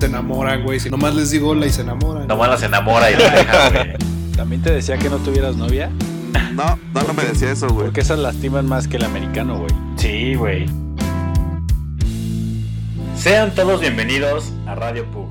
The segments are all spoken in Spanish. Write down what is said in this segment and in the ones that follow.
Se enamoran, güey. Si nomás les digo hola y se enamoran. Nomás las enamora y la deja, güey. ¿También te decía que no tuvieras novia? No, no, no me decía eso, güey. Porque esas lastiman más que el americano, güey. Sí, güey. Sean todos bienvenidos a Radio Pug.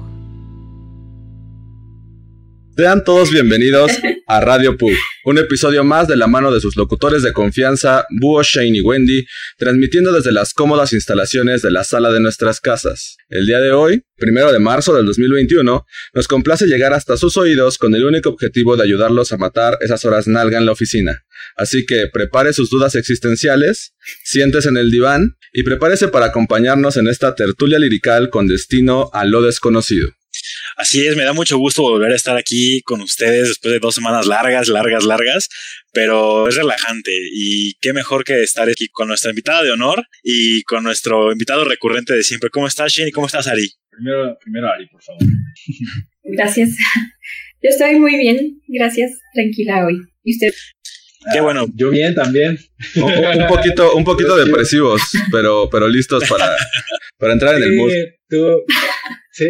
Sean todos bienvenidos a Radio Pug, un episodio más de la mano de sus locutores de confianza, Búho, Shane y Wendy, transmitiendo desde las cómodas instalaciones de la sala de nuestras casas. El día de hoy, primero de marzo del 2021, nos complace llegar hasta sus oídos con el único objetivo de ayudarlos a matar esas horas nalga en la oficina. Así que prepare sus dudas existenciales, siéntese en el diván y prepárese para acompañarnos en esta tertulia lirical con destino a lo desconocido. Así es, me da mucho gusto volver a estar aquí con ustedes después de dos semanas largas, largas, largas, pero es relajante y qué mejor que estar aquí con nuestra invitada de honor y con nuestro invitado recurrente de siempre. ¿Cómo estás, Shane? ¿Y cómo estás, Ari? Primero, primero Ari, por favor. Gracias. Yo estoy muy bien, gracias, tranquila hoy. ¿Y usted? Qué bueno. Yo bien también. Un, un poquito, un poquito depresivos, pero, pero listos para, para entrar en el mood. Sí, tú- sí,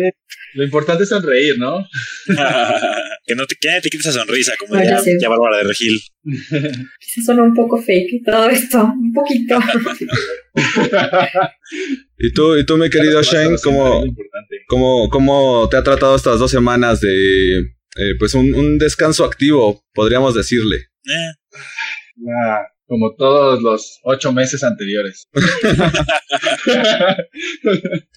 lo importante es sonreír, ¿no? que no te, que te quite esa sonrisa, como ya, ya Bárbara de Regil. Quizás sonó un poco fake todo esto, un poquito. ¿Y tú, y tú mi querido Shane, cómo, cómo, cómo te ha tratado estas dos semanas de, eh, pues un, un descanso activo, podríamos decirle? Eh, Ah, como todos los ocho meses anteriores.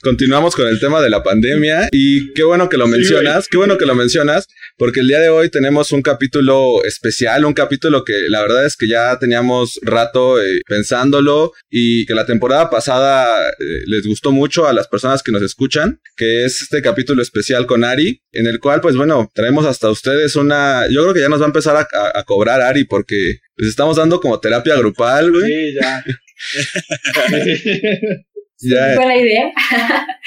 Continuamos con el tema de la pandemia y qué bueno que lo Sí, mencionas, qué bueno que lo mencionas, porque el día de hoy tenemos un capítulo especial, un capítulo que la verdad es que ya teníamos rato eh, pensándolo y que la temporada pasada eh, les gustó mucho a las personas que nos escuchan, que es este capítulo especial con Ari, en el cual pues bueno, traemos hasta ustedes una, yo creo que ya nos va a empezar a, a- a cobrar Ari porque les estamos dando como terapia grupal, güey. Sí, ya. Ya, Buena idea.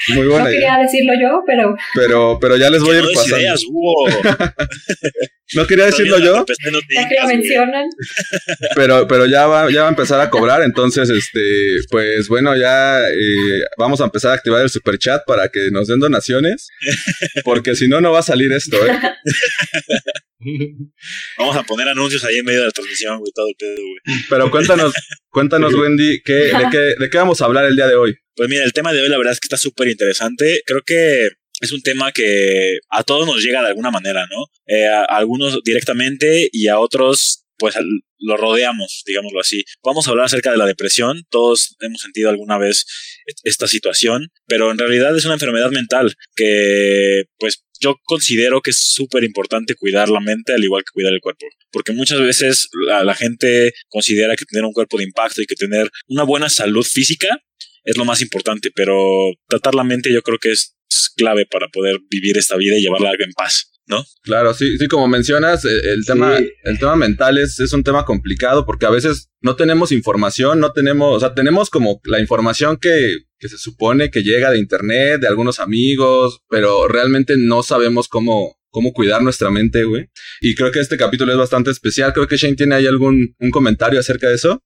muy No buena idea. quería decirlo yo, pero Pero, pero ya les voy a no ir pasando. ideas. No quería decirlo yo, no no ya que lo mencionan, pero, pero ya va, ya va a empezar a cobrar. Entonces, este, pues bueno, ya eh, vamos a empezar a activar el super chat para que nos den donaciones. Porque si no, no va a salir esto, ¿eh? Vamos a poner anuncios ahí en medio de la transmisión, güey, todo el pedo, güey. Pero cuéntanos, cuéntanos, Wendy, ¿qué, de, qué, ¿de qué vamos a hablar el día de hoy? Pues mira, el tema de hoy la verdad es que está súper interesante. Creo que es un tema que a todos nos llega de alguna manera, ¿no? Eh, a, a algunos directamente y a otros pues al- lo rodeamos, digámoslo así. Vamos a hablar acerca de la depresión. Todos hemos sentido alguna vez et- esta situación, pero en realidad es una enfermedad mental que pues yo considero que es súper importante cuidar la mente al igual que cuidar el cuerpo. Porque muchas veces la, la gente considera que tener un cuerpo de impacto y que tener una buena salud física es lo más importante, pero tratar la mente yo creo que es clave para poder vivir esta vida y llevarla en paz, ¿no? Claro, sí, sí, como mencionas, eh, el tema, Sí. el tema mental es, es un tema complicado porque a veces no tenemos información, no tenemos, o sea, tenemos como la información que, que se supone que llega de internet, de algunos amigos, pero realmente no sabemos cómo, cómo cuidar nuestra mente, güey. Y creo que este capítulo es bastante especial. Creo que Shane tiene ahí algún un comentario acerca de eso.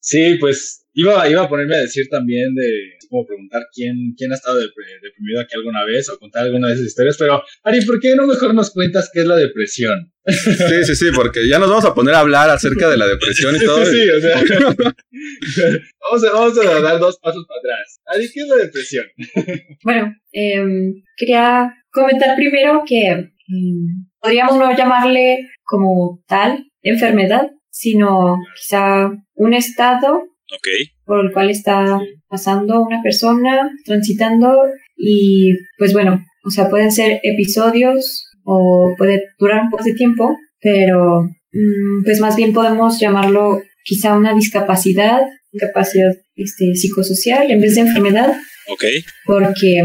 Sí, pues iba, iba a ponerme a decir también de como preguntar quién, quién ha estado deprimido aquí alguna vez o contar alguna de esas historias, pero Ari, ¿por qué no mejor nos cuentas qué es la depresión? Sí, sí, sí, porque ya nos vamos a poner a hablar acerca de la depresión y todo. Sí, o sea, vamos, a, vamos a dar dos pasos para atrás. Ari, ¿qué es la depresión? bueno, em, quería comentar primero que mm, podríamos no llamarle como tal enfermedad, sino quizá un estado Ok. por el cual está pasando una persona, transitando y pues bueno, o sea, pueden ser episodios o puede durar un poco de tiempo, pero mm, pues más bien podemos llamarlo quizá una discapacidad, discapacidad este, psicosocial en vez de enfermedad, Ok. porque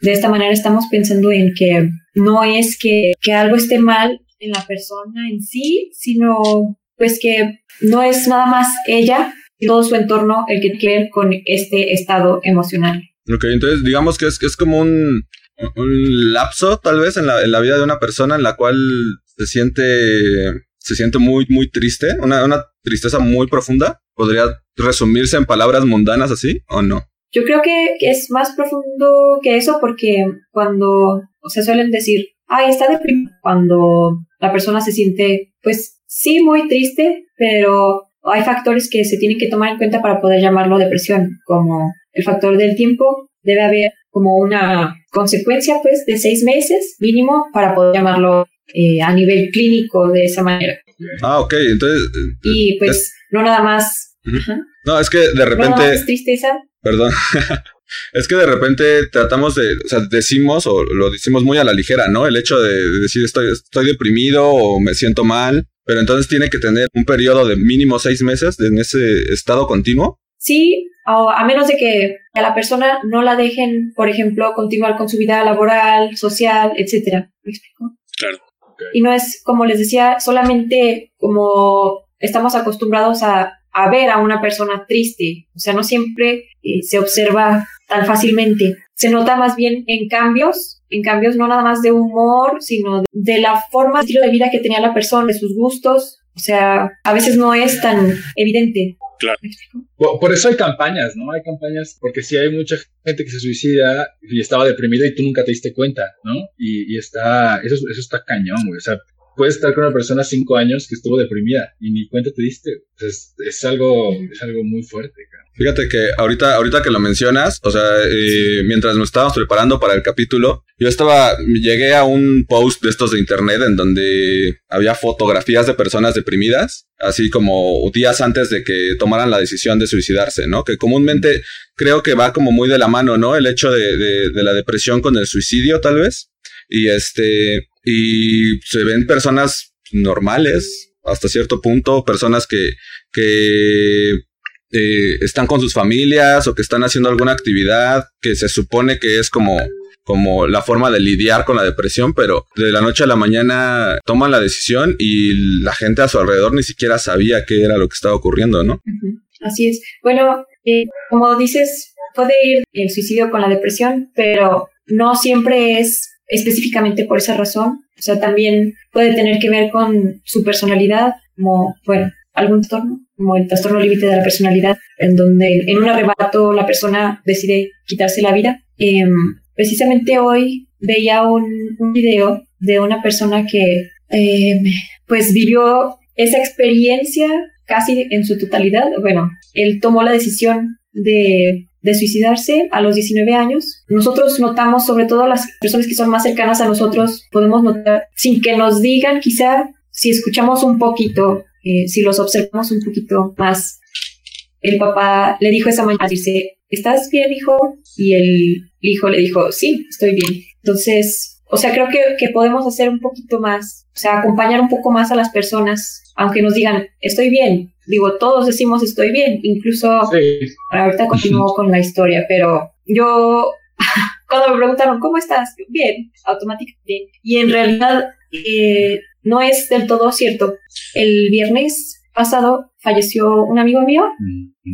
de esta manera estamos pensando en que no es que, que algo esté mal en la persona en sí, sino pues que no es nada más ella todo su entorno el que tiene con este estado emocional. Ok, entonces digamos que es, que es como un, un lapso tal vez en la, en la vida de una persona en la cual se siente, se siente muy, muy triste, una, una tristeza muy profunda. ¿Podría resumirse en palabras mundanas así o no? Yo creo que es más profundo que eso porque cuando, o sea, suelen decir, ay, está deprimido, cuando la persona se siente, pues sí, muy triste, pero hay factores que se tienen que tomar en cuenta para poder llamarlo depresión, como el factor del tiempo, debe haber como una consecuencia, pues, de seis meses mínimo para poder llamarlo eh, a nivel clínico de esa manera. Ah, ok, entonces... Y pues, es- no nada más, ajá, No, es que de no nada repente... más tristeza, Perdón. es que de repente tratamos de, o sea, decimos o lo decimos muy a la ligera, ¿no? El hecho de, de decir estoy, estoy deprimido o me siento mal, pero entonces tiene que tener un periodo de mínimo seis meses en ese estado continuo. Sí, o a menos de que a la persona no la dejen, por ejemplo, continuar con su vida laboral, social, etcétera. ¿Me explico? Claro. Y no es, como les decía, solamente como estamos acostumbrados a, a ver a una persona triste. O sea, no siempre eh, se observa tan fácilmente. Se nota más bien en cambios, en cambios no nada más de humor, sino de, de la forma, estilo de vida que tenía la persona, de sus gustos. O sea, a veces no es tan evidente. Claro. Por, por eso hay campañas, ¿no? Hay campañas, porque sí hay mucha gente que se suicida y estaba deprimida y tú nunca te diste cuenta, ¿no? Y, y está, eso, eso está cañón, güey. O sea, puedes estar con una persona cinco años que estuvo deprimida y ni cuenta te diste. O sea, es, es algo, es algo muy fuerte. Fíjate que ahorita, ahorita que lo mencionas, o sea, eh, mientras nos estábamos preparando para el capítulo, yo estaba, llegué a un post de estos de internet en donde había fotografías de personas deprimidas, así como días antes de que tomaran la decisión de suicidarse, ¿no? Que comúnmente creo que va como muy de la mano, ¿no? El hecho de, de, de la depresión con el suicidio, tal vez. Y este, y se ven personas normales hasta cierto punto, personas que, que eh, están con sus familias o que están haciendo alguna actividad que se supone que es como, como la forma de lidiar con la depresión, pero de la noche a la mañana toman la decisión y la gente a su alrededor ni siquiera sabía qué era lo que estaba ocurriendo, ¿no? Así es. Bueno, eh, como dices, puede ir el suicidio con la depresión, pero no siempre es específicamente por esa razón. O sea, también puede tener que ver con su personalidad, como, bueno, algún trastorno, como el trastorno límite de la personalidad, en donde en un arrebato la persona decide quitarse la vida. Em, precisamente hoy veía un, un video de una persona que em, pues vivió esa experiencia casi en su totalidad. Bueno, él tomó la decisión de, de suicidarse a los 19 años. Nosotros notamos, sobre todo las personas que son más cercanas a nosotros, podemos notar, sin que nos digan quizá, si escuchamos un poquito, eh, si los observamos un poquito más, el papá le dijo esa mañana, dice, ¿estás bien, hijo? Y el hijo le dijo, sí, estoy bien. Entonces, o sea, creo que, que podemos hacer un poquito más, o sea, acompañar un poco más a las personas, aunque nos digan, estoy bien. Digo, todos decimos estoy bien, incluso Sí. ahorita continúo con la historia, pero yo, cuando me preguntaron, ¿cómo estás? Bien, automáticamente. Y en realidad eh, no es del todo cierto. El viernes pasado falleció un amigo mío.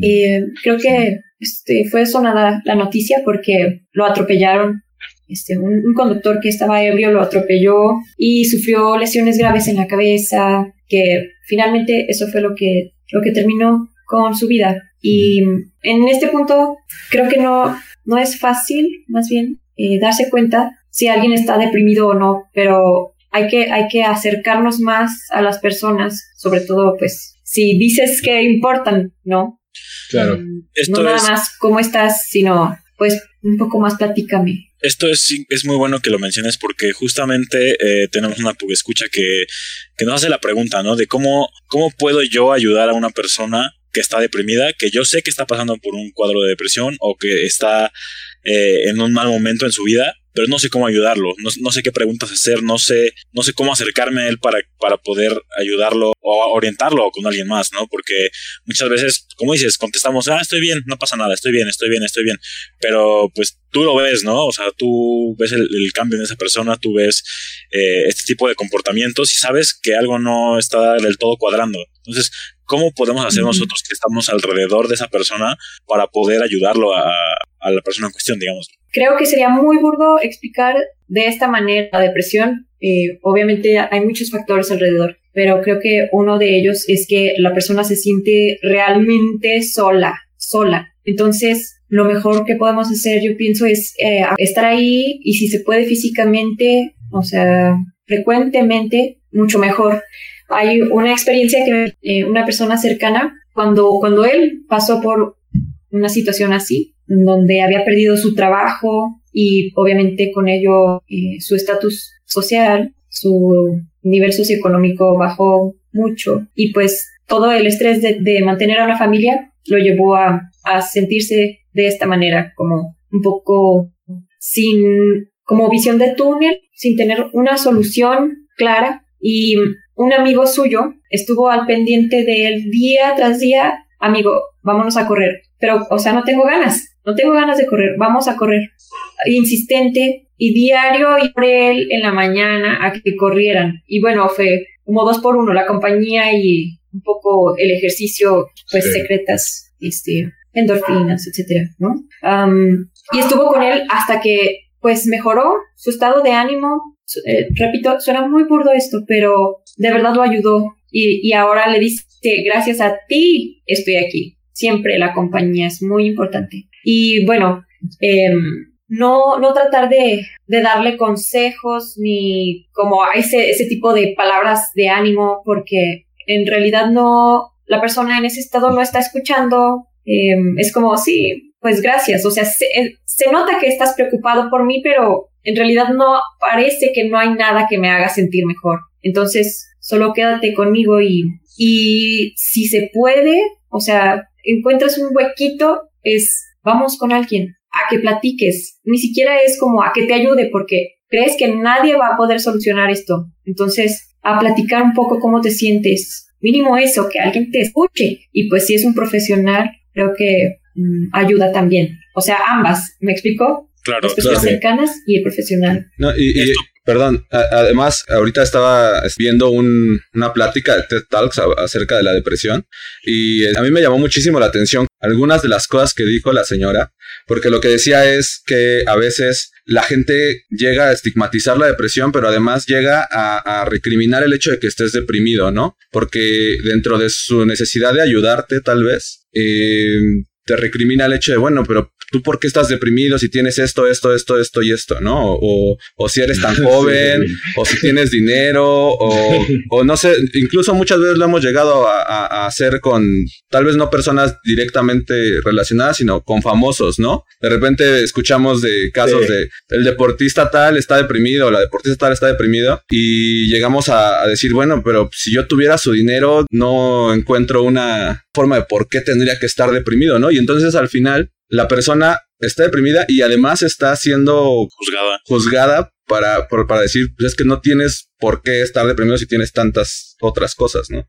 Eh, creo que este, fue sonada la noticia porque lo atropellaron. Este, un, un conductor que estaba ebrio lo atropelló y sufrió lesiones graves en la cabeza, que finalmente eso fue lo que, lo que terminó con su vida. Y en este punto creo que no, no es fácil, más bien, eh, darse cuenta si alguien está deprimido o no, pero hay que, hay que acercarnos más a las personas, sobre todo, pues, si dices que importan, ¿no? Claro. Mm, Esto no nada es- más cómo estás, sino, pues, un poco más platícame. Esto es, es muy bueno que lo menciones porque justamente eh, tenemos una escucha que, que nos hace la pregunta, ¿no? De cómo, cómo puedo yo ayudar a una persona que está deprimida, que yo sé que está pasando por un cuadro de depresión o que está eh, en un mal momento en su vida, pero no sé cómo ayudarlo, no, no sé qué preguntas hacer, no sé, no sé cómo acercarme a él para, para poder ayudarlo o orientarlo con alguien más, ¿no? Porque muchas veces, como dices, contestamos, ah, estoy bien, no pasa nada, estoy bien, estoy bien, estoy bien, pero pues tú lo ves, ¿no? O sea, tú ves el, el cambio en esa persona, tú ves eh, este tipo de comportamientos y sabes que algo no está del todo cuadrando. Entonces, ¿cómo podemos hacer nosotros que estamos alrededor de esa persona para poder ayudarlo a, a la persona en cuestión, digamos? Creo que sería muy burdo explicar de esta manera la depresión. Eh, obviamente hay muchos factores alrededor, pero creo que uno de ellos es que la persona se siente realmente sola, sola. Entonces, lo mejor que podemos hacer, yo pienso, es eh, estar ahí y si se puede físicamente, o sea, frecuentemente, mucho mejor. Hay una experiencia que eh, una persona cercana, cuando, cuando él pasó por una situación así, donde había perdido su trabajo y obviamente con ello eh, su estatus social, su nivel socioeconómico bajó mucho y pues todo el estrés de, mantener a una familia lo llevó a, a sentirse de esta manera, como un poco sin, como visión de túnel, sin tener una solución clara. Y un amigo suyo estuvo al pendiente de él día tras día, amigo, vámonos a correr, pero, o sea, no tengo ganas, no tengo ganas de correr, vamos a correr, insistente y diario y por él en la mañana a que corrieran y bueno, fue como dos por uno, la compañía y un poco el ejercicio, pues Sí. secretas, este, endorfinas, etcétera, ¿no? Y estuvo con él hasta que, pues, mejoró su estado de ánimo. Eh, repito, suena muy burdo esto, pero de verdad lo ayudó. Y, y ahora le dice, gracias a ti estoy aquí. Siempre la compañía es muy importante. Y bueno, em, no, no tratar de, de darle consejos ni como ese, ese tipo de palabras de ánimo, porque en realidad no, la persona en ese estado no está escuchando. eh, es como, sí, pues gracias. O sea, se, eh, se nota que estás preocupado por mí, pero en realidad no parece que no hay nada que me haga sentir mejor. Entonces, solo quédate conmigo y, y si se puede, o sea, encuentras un huequito, es vamos con alguien a que platiques. Ni siquiera es como a que te ayude porque crees que nadie va a poder solucionar esto. Entonces, a platicar un poco cómo te sientes. Mínimo eso, que alguien te escuche. Y pues si es un profesional, creo que mm, ayuda también. O sea, ambas. ¿Me explico? Claro, Las personas claro. cercanas y el profesional. No, y, y, Esto- perdón, además, ahorita estaba viendo un- una plática de TED Talks acerca de la depresión y eh, a mí me llamó muchísimo la atención algunas de las cosas que dijo la señora, porque lo que decía es que a veces la gente llega a estigmatizar la depresión, pero además llega a, a recriminar el hecho de que estés deprimido, ¿no? Porque dentro de su necesidad de ayudarte, tal vez, eh, te recrimina el hecho de, bueno, pero tú por qué estás deprimido si tienes esto, esto, esto, esto y esto, ¿no? O, o si eres tan joven, Sí. o si tienes dinero, o, o no sé, incluso muchas veces lo hemos llegado a, a- a hacer con tal vez no personas directamente relacionadas, sino con famosos, ¿no? De repente escuchamos de casos Sí. de el deportista tal está deprimido, la deportista tal está deprimido, y llegamos a, a decir, bueno, pero si yo tuviera su dinero, no encuentro una forma de por qué tendría que estar deprimido, ¿no? Y entonces al final la persona está deprimida y además está siendo Juzgada. juzgada para, por- para decir, pues es que no tienes por qué estar deprimido si tienes tantas otras cosas, ¿no?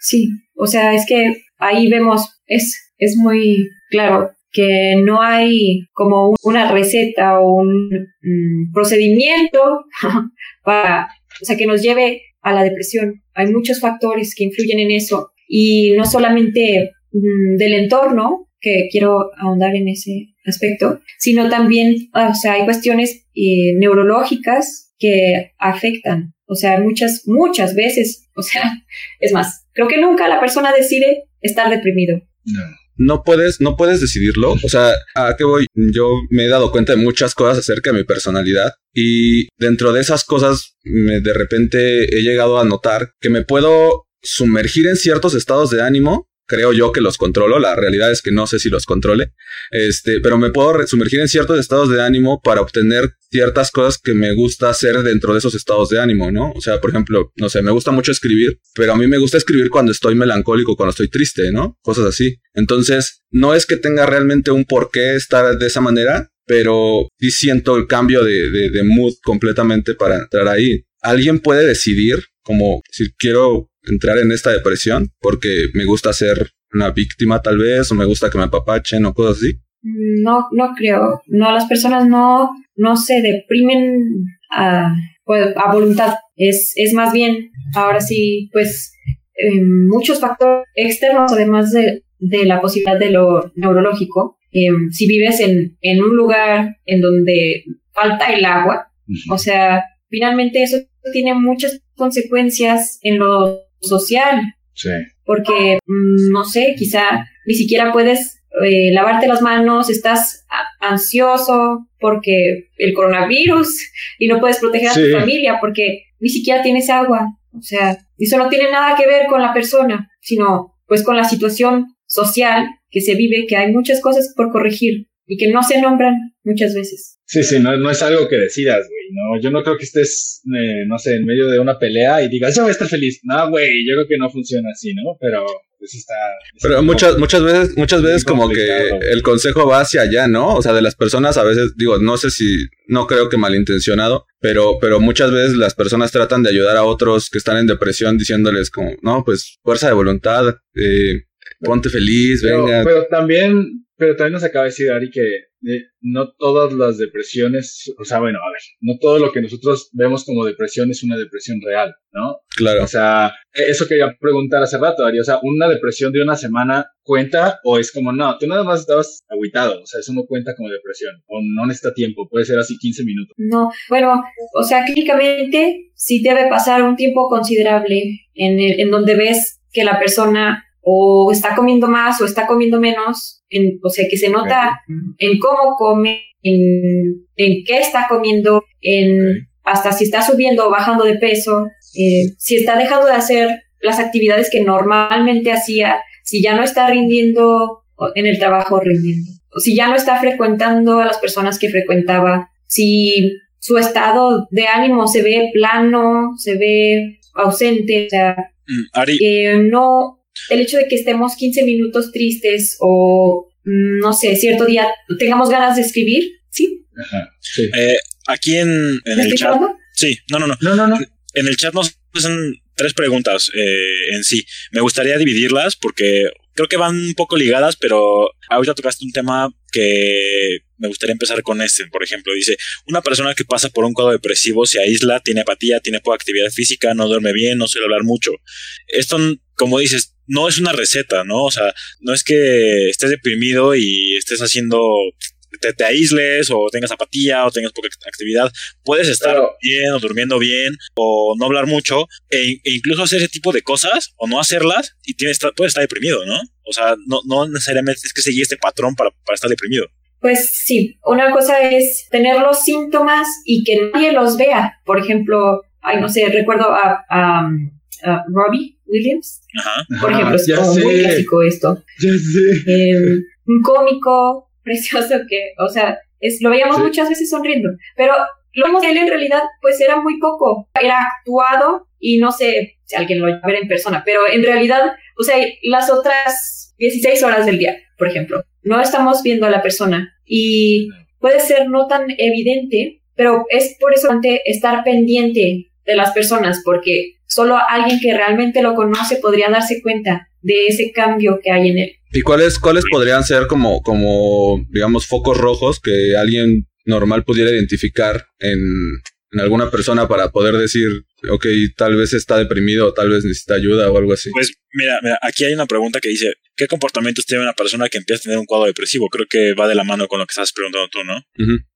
Sí, o sea, es que ahí vemos, es, es muy claro que no hay como un- una receta o un mm, procedimiento para, o sea, que nos lleve a la depresión. Hay muchos factores que influyen en eso y no solamente mm, del entorno, que quiero ahondar en ese aspecto, sino también, ah, o sea, hay cuestiones eh, neurológicas que afectan, o sea, muchas, muchas veces, o sea, es más, creo que nunca la persona decide estar deprimido. No. No puedes, no puedes decidirlo. O sea, ¿a qué voy? Yo me he dado cuenta de muchas cosas acerca de mi personalidad y dentro de esas cosas me- de repente he llegado a notar que me puedo sumergir en ciertos estados de ánimo. Creo yo que los controlo. La realidad es que no sé si los controle. Este, pero me puedo sumergir en ciertos estados de ánimo para obtener ciertas cosas que me gusta hacer dentro de esos estados de ánimo, ¿no? O sea, por ejemplo, no sé, me gusta mucho escribir, pero a mí me gusta escribir cuando estoy melancólico, cuando estoy triste, ¿no? Cosas así. Entonces, no es que tenga realmente un por qué estar de esa manera, pero sí siento el cambio de, de, de mood completamente para entrar ahí. ¿Alguien puede decidir como si quiero entrar en esta depresión porque me gusta ser una víctima tal vez o me gusta que me apapachen o cosas así? No, no creo. No, las personas no, no se deprimen a, pues, a voluntad. Es, es más bien, ahora sí, pues, eh, muchos factores externos, además de, de la posibilidad de lo neurológico. Eh, si vives en, en un lugar en donde falta el agua, o sea, finalmente eso tiene muchas consecuencias en lo social. Sí. Porque, mm, no sé, quizá ni siquiera puedes eh, lavarte las manos, estás ansioso porque el coronavirus y no puedes proteger a Sí. tu familia porque ni siquiera tienes agua. O sea, eso no tiene nada que ver con la persona, sino pues con la situación social que se vive, que hay muchas cosas por corregir y que no se nombran muchas veces. Sí, sí, no, no es algo que decidas, güey, no, yo no creo que estés, eh, no sé, en medio de una pelea y digas, yo voy a estar feliz. No, güey, yo creo que no funciona así, ¿no? Pero, pues está... Pero muchas, muchas veces, muchas veces como que el consejo va hacia allá, ¿no? O sea, de las personas a veces, digo, no sé si, no creo que malintencionado, pero, pero muchas veces las personas tratan de ayudar a otros que están en depresión diciéndoles como, no, pues fuerza de voluntad, eh, ponte feliz, Pero, venga. pero también, pero también nos acaba de decir Ari que eh, no todas las depresiones, o sea, bueno, a ver, no todo lo que nosotros vemos como depresión es una depresión real, ¿no? claro. O sea, e- eso quería preguntar hace rato, Ari, o sea, una depresión de una semana cuenta o es como, no, tú nada más estabas agüitado, o sea, eso no cuenta como depresión, o no necesita tiempo, puede ser así 15 minutos. No, bueno, o sea, clínicamente sí debe pasar un tiempo considerable en, el- en donde ves que la persona o está comiendo más o está comiendo menos, en, o sea, que se nota en cómo come, en, en qué está comiendo, en hasta si está subiendo o bajando de peso, eh, si está dejando de hacer las actividades que normalmente hacía, si ya no está rindiendo en el trabajo rindiendo, o si ya no está frecuentando a las personas que frecuentaba, si su estado de ánimo se ve plano, se ve ausente, o sea, Mm, Ari, eh, no, el hecho de que estemos 15 minutos tristes o, mm, no sé, cierto día tengamos ganas de escribir, ¿sí? Ajá, sí. eh, aquí en, en ¿Me el chat. hablando? Sí, no, no, no. No, no, no. En el chat nos son tres preguntas eh, en sí. Me gustaría dividirlas porque creo que van un poco ligadas, pero ahorita tocaste un tema que me gustaría empezar con este. Por ejemplo, dice, una persona que pasa por un cuadro depresivo se aísla, tiene apatía, tiene poca actividad física, no duerme bien, no suele hablar mucho. Esto, como dices, no es una receta, ¿no? O sea, no es que estés deprimido y estés haciendo... Te, te aísles o tengas apatía o tengas poca actividad puedes estar bien o durmiendo bien o no hablar mucho e, e incluso hacer ese tipo de cosas o no hacerlas y tienes, puedes estar deprimido, ¿no? O sea, no, no necesariamente es que seguir este patrón para, para estar deprimido. Pues sí, una cosa es tener los síntomas y que nadie los vea. Por ejemplo, ay, no sé, recuerdo a, a, Robbie Williams, Ajá. por Ajá, ejemplo, es como muy clásico esto. ya sé. Eh, un cómico precioso que, o sea, es, lo veíamos Sí. muchas veces sonriendo, pero lo vemos de él en realidad, pues era muy poco, era actuado y no sé si alguien lo va a ver en persona, pero en realidad, o sea, las otras 16 horas del día, por ejemplo, no estamos viendo a la persona y puede ser no tan evidente, pero es por eso importante estar pendiente de las personas, porque solo alguien que realmente lo conoce podría darse cuenta de ese cambio que hay en él. ¿Y cuáles, cuáles podrían ser como, como, digamos, focos rojos que alguien normal pudiera identificar en, en alguna persona para poder decir, ok, tal vez está deprimido o tal vez necesita ayuda o algo así? Pues mira, mira, aquí hay una pregunta que dice, ¿qué comportamientos tiene una persona que empieza a tener un cuadro depresivo? Creo que va de la mano con lo que estás preguntando tú, ¿no?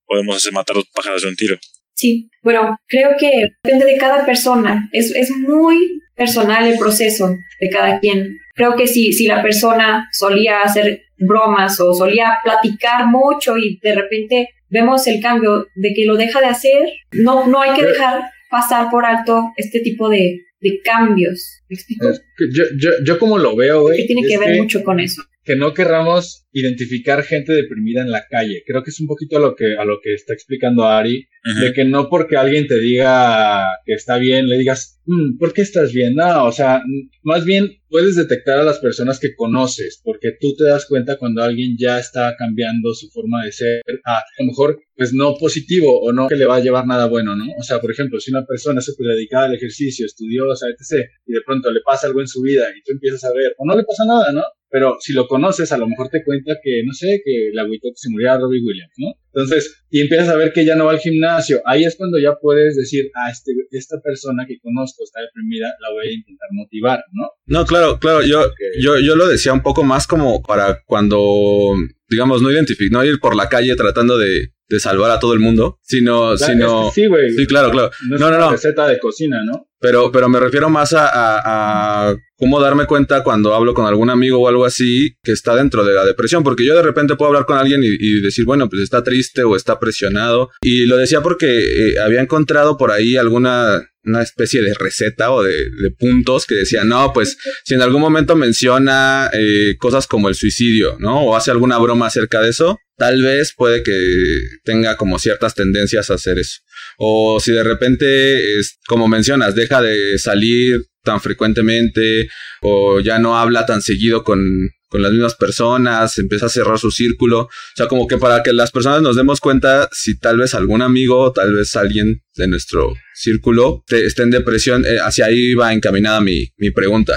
Podemos hacer matar dos pájaros de un tiro. Sí, bueno, creo que depende de cada persona. Es, es muy personal el proceso de cada quien. Creo que si, si la persona solía hacer bromas o solía platicar mucho y de repente vemos el cambio de que lo deja de hacer, no, no hay que dejar pasar por alto este tipo de, de cambios. ¿Me explico? Yo, yo, yo como lo veo, güey. Que tiene es que ver mucho con eso. Que no querramos identificar gente deprimida en la calle. Creo que es un poquito a lo que, a lo que está explicando Ari, de que no porque alguien te diga que está bien, le digas, "Mm, ¿por qué estás bien? No, o sea, más bien puedes detectar a las personas que conoces, porque tú te das cuenta cuando alguien ya está cambiando su forma de ser a, a lo mejor, pues no positivo o no que le va a llevar nada bueno, ¿no? O sea, por ejemplo, si una persona es súper dedicada al ejercicio, estudiosa, etc., y de pronto le pasa algo en su vida y tú empiezas a ver, o no le pasa nada, ¿no? Pero si lo conoces, a lo mejor te cuenta que, no sé, que le agüitó que se muriera Robbie Williams, ¿no? Entonces, y empiezas a ver que ya no va al gimnasio. Ahí es cuando ya puedes decir, ah, este, esta persona que conozco está deprimida, la voy a intentar motivar, ¿no? No, claro, claro, yo, yo, yo lo decía un poco más como para cuando, digamos, no identificar, no ir por la calle tratando de, de salvar a todo el mundo, sino, sino, es que sí, güey. sí, claro, claro. No No, una no. receta de cocina, ¿no? Pero, pero me refiero más a, a- a cómo darme cuenta cuando hablo con algún amigo o algo así que está dentro de la depresión, porque yo de repente puedo hablar con alguien y, y decir, bueno, pues está triste o está presionado. Y lo decía porque eh, había encontrado por ahí alguna una especie de receta o de, puntos que decía, no, pues si en algún momento menciona eh, cosas como el suicidio, ¿no? O hace alguna broma acerca de eso, tal vez puede que tenga como ciertas tendencias a hacer eso. O si de repente, es, como mencionas, deja de salir tan frecuentemente o ya no habla tan seguido con, con las mismas personas, empieza a cerrar su círculo. O sea, como que para que las personas nos demos cuenta si tal vez algún amigo tal vez alguien de nuestro círculo te- esté en depresión, eh, hacia ahí va encaminada mi, mi pregunta.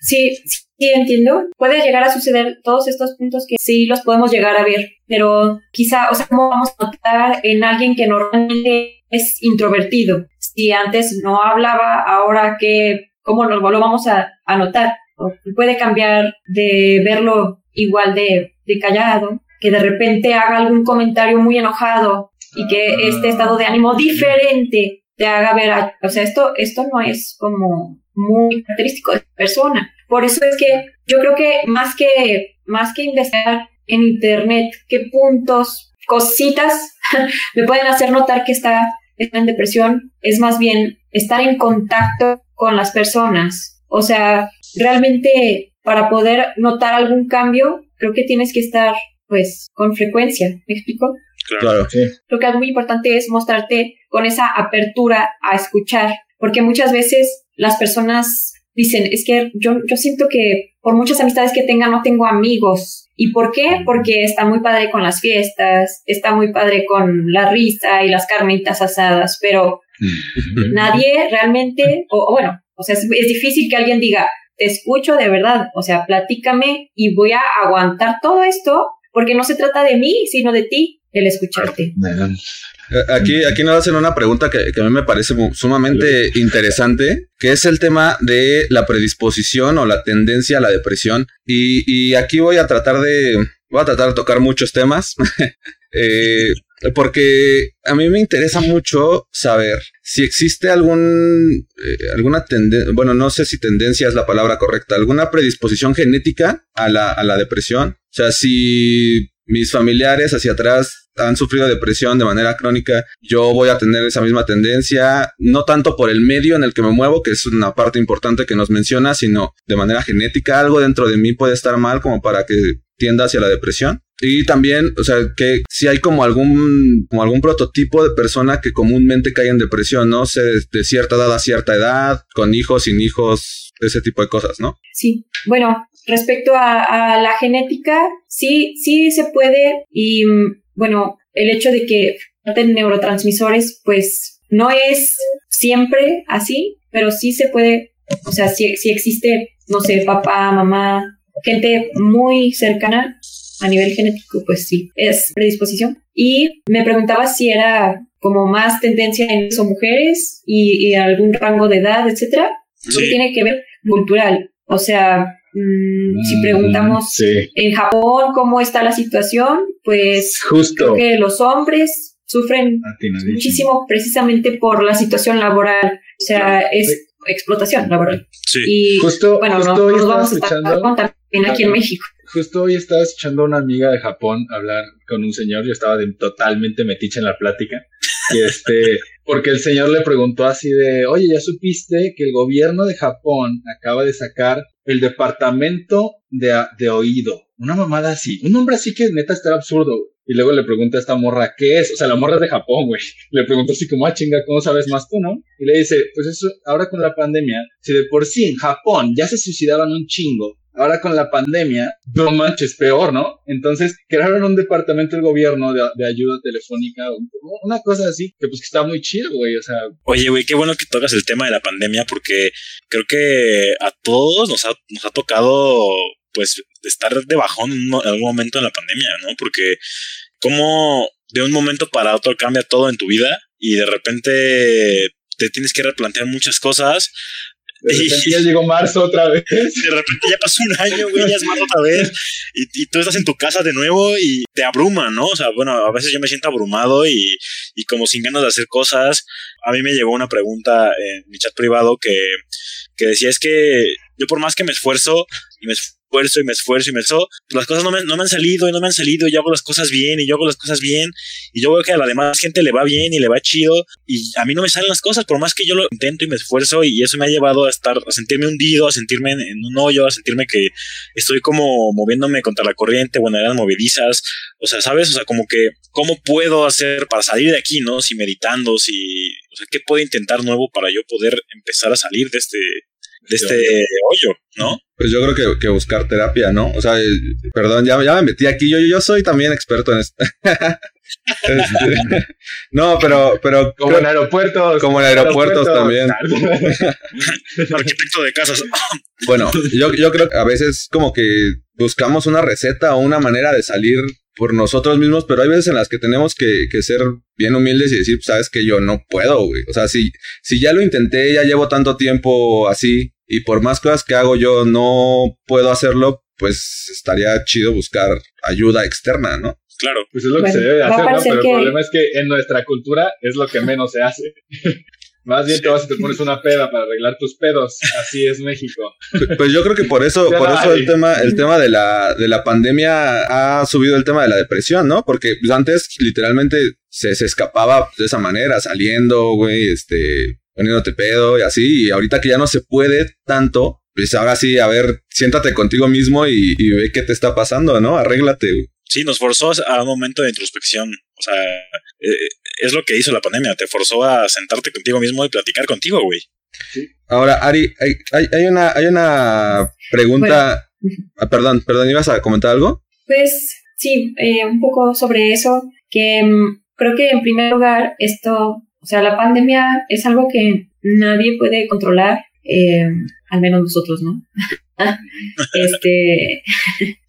Sí, sí, entiendo. Puede llegar a suceder todos estos puntos que sí los podemos llegar a ver, pero quizá, o sea, ¿cómo vamos a notar en alguien que normalmente es introvertido? Si antes no hablaba, ahora que, ¿cómo nos lo vamos a, a notar? Puede cambiar de verlo igual de, de callado, que de repente haga algún comentario muy enojado y que este estado de ánimo diferente te haga ver, a- o sea, esto, esto no es como muy característico de la persona. Por eso es que yo creo que más que, más que investigar en internet qué puntos, cositas me pueden hacer notar que está, está en depresión, es más bien estar en contacto con las personas. O sea, realmente para poder notar algún cambio, creo que tienes que estar pues con frecuencia, ¿me explico? Claro. Sí. creo que algo muy importante es mostrarte con esa apertura a escuchar, porque muchas veces las personas dicen, es que yo, yo siento que por muchas amistades que tenga no tengo amigos. ¿Y por qué? Porque está muy padre con las fiestas, está muy padre con la risa y las carnitas asadas, pero nadie realmente, o, o bueno, o sea, es, es difícil que alguien diga, te escucho de verdad, o sea, platícame y voy a aguantar todo esto porque no se trata de mí, sino de ti, el escucharte. Eh, Aquí, aquí nos hacen una pregunta que, a mí me parece sumamente interesante, que es el tema de la predisposición o la tendencia a la depresión. Y, y aquí voy a tratar de, voy a tratar de tocar muchos temas, eh, porque a mí me interesa mucho saber si existe algún, eh, alguna tendencia, bueno, no sé si tendencia es la palabra correcta, alguna predisposición genética a la, a la depresión. O sea, si mis familiares hacia atrás han sufrido depresión de manera crónica, yo voy a tener esa misma tendencia, no tanto por el medio en el que me muevo, que es una parte importante que nos menciona, sino de manera genética, algo dentro de mí puede estar mal como para que tienda hacia la depresión. Y también, o sea, que si hay como algún, como algún prototipo de persona que comúnmente cae en depresión, no sé, de cierta edad a cierta edad, con hijos, sin hijos, ese tipo de cosas, ¿no? Sí, bueno, respecto a, la genética, sí, sí se puede y bueno, el hecho de que falten neurotransmisores, pues no es siempre así, pero sí se puede, o sea, si, si existe, no sé, papá, mamá, gente muy cercana a nivel genético, pues sí, es predisposición. Y me preguntaba si era como más tendencia en eso mujeres y, y algún rango de edad, etcétera. Sí. tiene que ver cultural. O sea, mm, si preguntamos Sí, en Japón cómo está la situación, pues justo. creo que los hombres sufren muchísimo precisamente por la situación laboral. O sea, es explotación laboral. Sí. Y Justo, bueno, justo no, hoy nos vamos a estar aquí en México. justo hoy estaba escuchando a una amiga de Japón hablar con un señor, yo estaba de- totalmente metiche en la plática, y este, porque el señor le preguntó así de, oye, ¿ya supiste que el gobierno de Japón acaba de sacar el departamento de, de oído. Una mamada así. Un nombre así que neta está absurdo. güey. Y luego le pregunta a esta morra, ¿qué es? O sea, la morra es de Japón, güey. Le pregunta así como, ah, chinga, ¿cómo sabes más tú, no? Y le dice, pues eso, ahora con la pandemia, si de por sí en Japón ya se suicidaban un chingo, ahora con la pandemia, no manches, peor, ¿no? Entonces, crearon un departamento del gobierno de, de ayuda telefónica, una cosa así, que pues que está muy chido, güey, o sea, Oye, güey, qué bueno que tocas el tema de la pandemia porque creo que a todos nos ha, nos ha tocado, pues, estar de bajón en un- en algún momento en la pandemia, ¿no? Porque como de un momento para otro cambia todo en tu vida y de repente te tienes que replantear muchas cosas. De repente ya llegó marzo otra vez. De repente ya pasó un año, güey, ya es más otra vez. Y, y tú estás en tu casa de nuevo y te abruma, ¿no? O sea, bueno, a veces yo me siento abrumado y, y como sin ganas de hacer cosas. A mí me llegó una pregunta en mi chat privado que, que decía es que yo por más que me esfuerzo y me esfuerzo y me esfuerzo y me esfuerzo, las cosas no me, no me han salido y no me han salido. y Yo hago las cosas bien y yo hago las cosas bien y yo veo que a la demás gente le va bien y le va chido y a mí no me salen las cosas por más que yo lo intento y me esfuerzo y eso me ha llevado a estar, a sentirme hundido, a sentirme en, en un hoyo, a sentirme que estoy como moviéndome contra la corriente o en áreas movedizas. O sea, ¿sabes? O sea, como que, ¿cómo puedo hacer para salir de aquí, no? Si meditando, si, o sea, ¿qué puedo intentar nuevo para yo poder empezar a salir de este, de este hoyo, ¿no? Pues yo creo que, que buscar terapia, ¿no? O sea, eh, perdón, ya, ya me metí aquí. Yo, yo soy también experto en esto. Este, no, pero, pero Como creo- en aeropuertos. como en aeropuertos también. Arquitecto de casas. Bueno, yo, yo creo que a veces como que buscamos una receta o una manera de salir por nosotros mismos, pero hay veces en las que tenemos que, que ser bien humildes y decir, sabes que yo no puedo, güey. O sea, si, si ya lo intenté, ya llevo tanto tiempo así y por más cosas que hago yo no puedo hacerlo, pues estaría chido buscar ayuda externa, ¿no? Claro. Pues es lo que Bueno, se debe hacer, ¿no? Pero que- el problema es que en nuestra cultura es lo que menos se hace. Más bien te vas y te pones una peda para arreglar tus pedos. Así es México. Pues yo creo que por eso, por eso el tema, el tema de la, de la pandemia ha subido el tema de la depresión, ¿no? Porque pues, antes literalmente se, se escapaba de esa manera, saliendo, güey, este, poniéndote pedo y así. Y ahorita que ya no se puede tanto, pues ahora sí, a ver, siéntate contigo mismo y, y ve qué te está pasando, ¿no? Arréglate, güey. Sí, nos forzó a un momento de introspección. O sea, eh, es lo que hizo la pandemia. Te forzó a sentarte contigo mismo y platicar contigo, güey. Ahora, Ari, hay, hay, hay una, hay una pregunta. Ah, perdón, perdón, ¿ibas a comentar algo? Pues sí, eh, un poco sobre eso, que mm, creo que en primer lugar esto, o sea, la pandemia es algo que nadie puede controlar, eh, al menos nosotros, ¿no? este,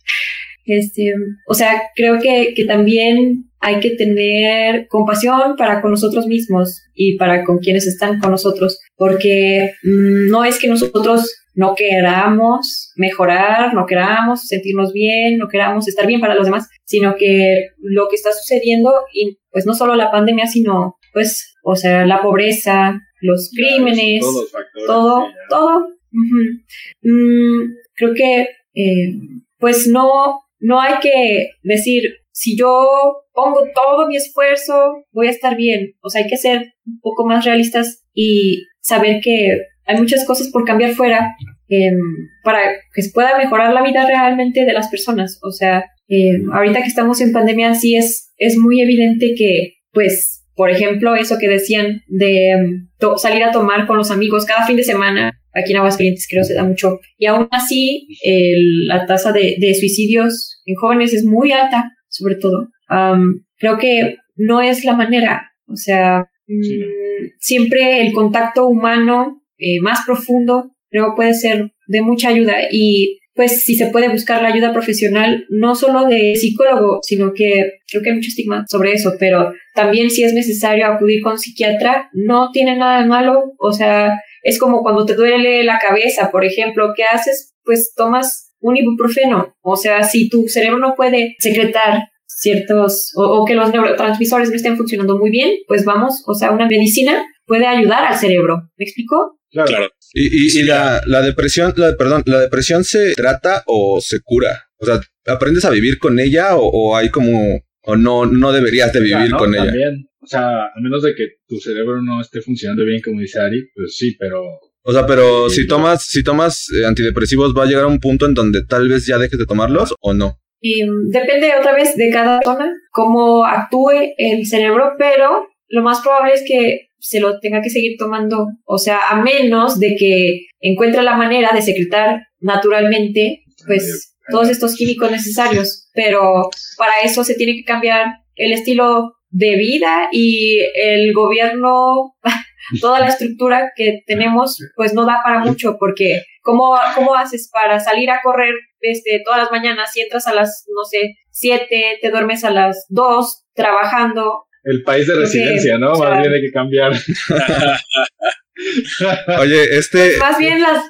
este, o sea, creo que, que también hay que tener compasión para con nosotros mismos y para con quienes están con nosotros, porque mm, no es que nosotros no queramos mejorar, no queramos sentirnos bien, no queramos estar bien para los demás, sino que lo que está sucediendo, y pues no solo la pandemia, sino pues, o sea, la pobreza, los crímenes, Todos los factores. todo, todo. ujú. Mm, creo que, eh, pues no, no hay que decir, si yo pongo todo mi esfuerzo, voy a estar bien. O sea, hay que ser un poco más realistas y saber que hay muchas cosas por cambiar fuera em, para que se pueda mejorar la vida realmente de las personas. O sea, em, ahorita que estamos en pandemia, sí es, es muy evidente que, pues, por ejemplo, eso que decían de em, salir a tomar con los amigos cada fin de semana, aquí en Aguascalientes creo se da mucho, y aún así el- la tasa de, de suicidios en jóvenes es muy alta, sobre todo. Am, creo que no es la manera, o sea, mm, siempre el contacto humano eh, más profundo creo puede ser de mucha ayuda. Y pues si se puede buscar la ayuda profesional, no solo de psicólogo, sino que creo que hay mucho estigma sobre eso, pero también si es necesario acudir con psiquiatra, no tiene nada de malo, o sea, es como cuando te duele la cabeza, por ejemplo, ¿qué haces? Pues tomas un ibuprofeno, o sea, si tu cerebro no puede secretar ciertos, o, o que los neurotransmisores no estén funcionando muy bien, pues vamos, o sea, una medicina puede ayudar al cerebro, ¿me explico? Claro. Claro. Y, y, y la, la depresión, la, perdón, ¿la depresión se trata o se cura? O sea, ¿aprendes a vivir con ella o, o hay como, o no, no deberías de vivir con ella? También, o sea, a menos de que tu cerebro no esté funcionando bien, como dice Ari, pues sí, pero O sea, pero si tomas, si tomas eh, antidepresivos, va a llegar a un punto en donde tal vez ya dejes de tomarlos o no. Y mm, depende otra vez de cada persona, cómo actúe el cerebro, pero lo más probable es que se lo tenga que seguir tomando. O sea, a menos de que encuentre la manera de secretar naturalmente, pues, todos estos químicos necesarios. Pero para eso se tiene que cambiar el estilo de vida y el gobierno, toda la estructura que tenemos, pues no da para mucho, porque ¿cómo, cómo haces para salir a correr este, todas las mañanas si entras a las, no sé, siete, te duermes a las dos, trabajando? El país de residencia, ¿no? o sea- Más bien hay que cambiar. Oye, este, Más bien las,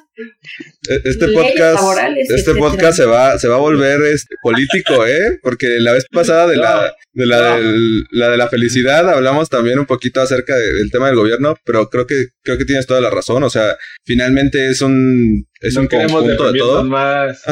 este leyes podcast, laborales, este etcétera. podcast se va, se va a volver este, político, ¿eh? Porque la vez pasada de la, de la, del- la de la felicidad hablamos también un poquito acerca de- del tema del gobierno, pero creo que, creo que tienes toda la razón. O sea, finalmente es un, es no un conjunto de todo. más.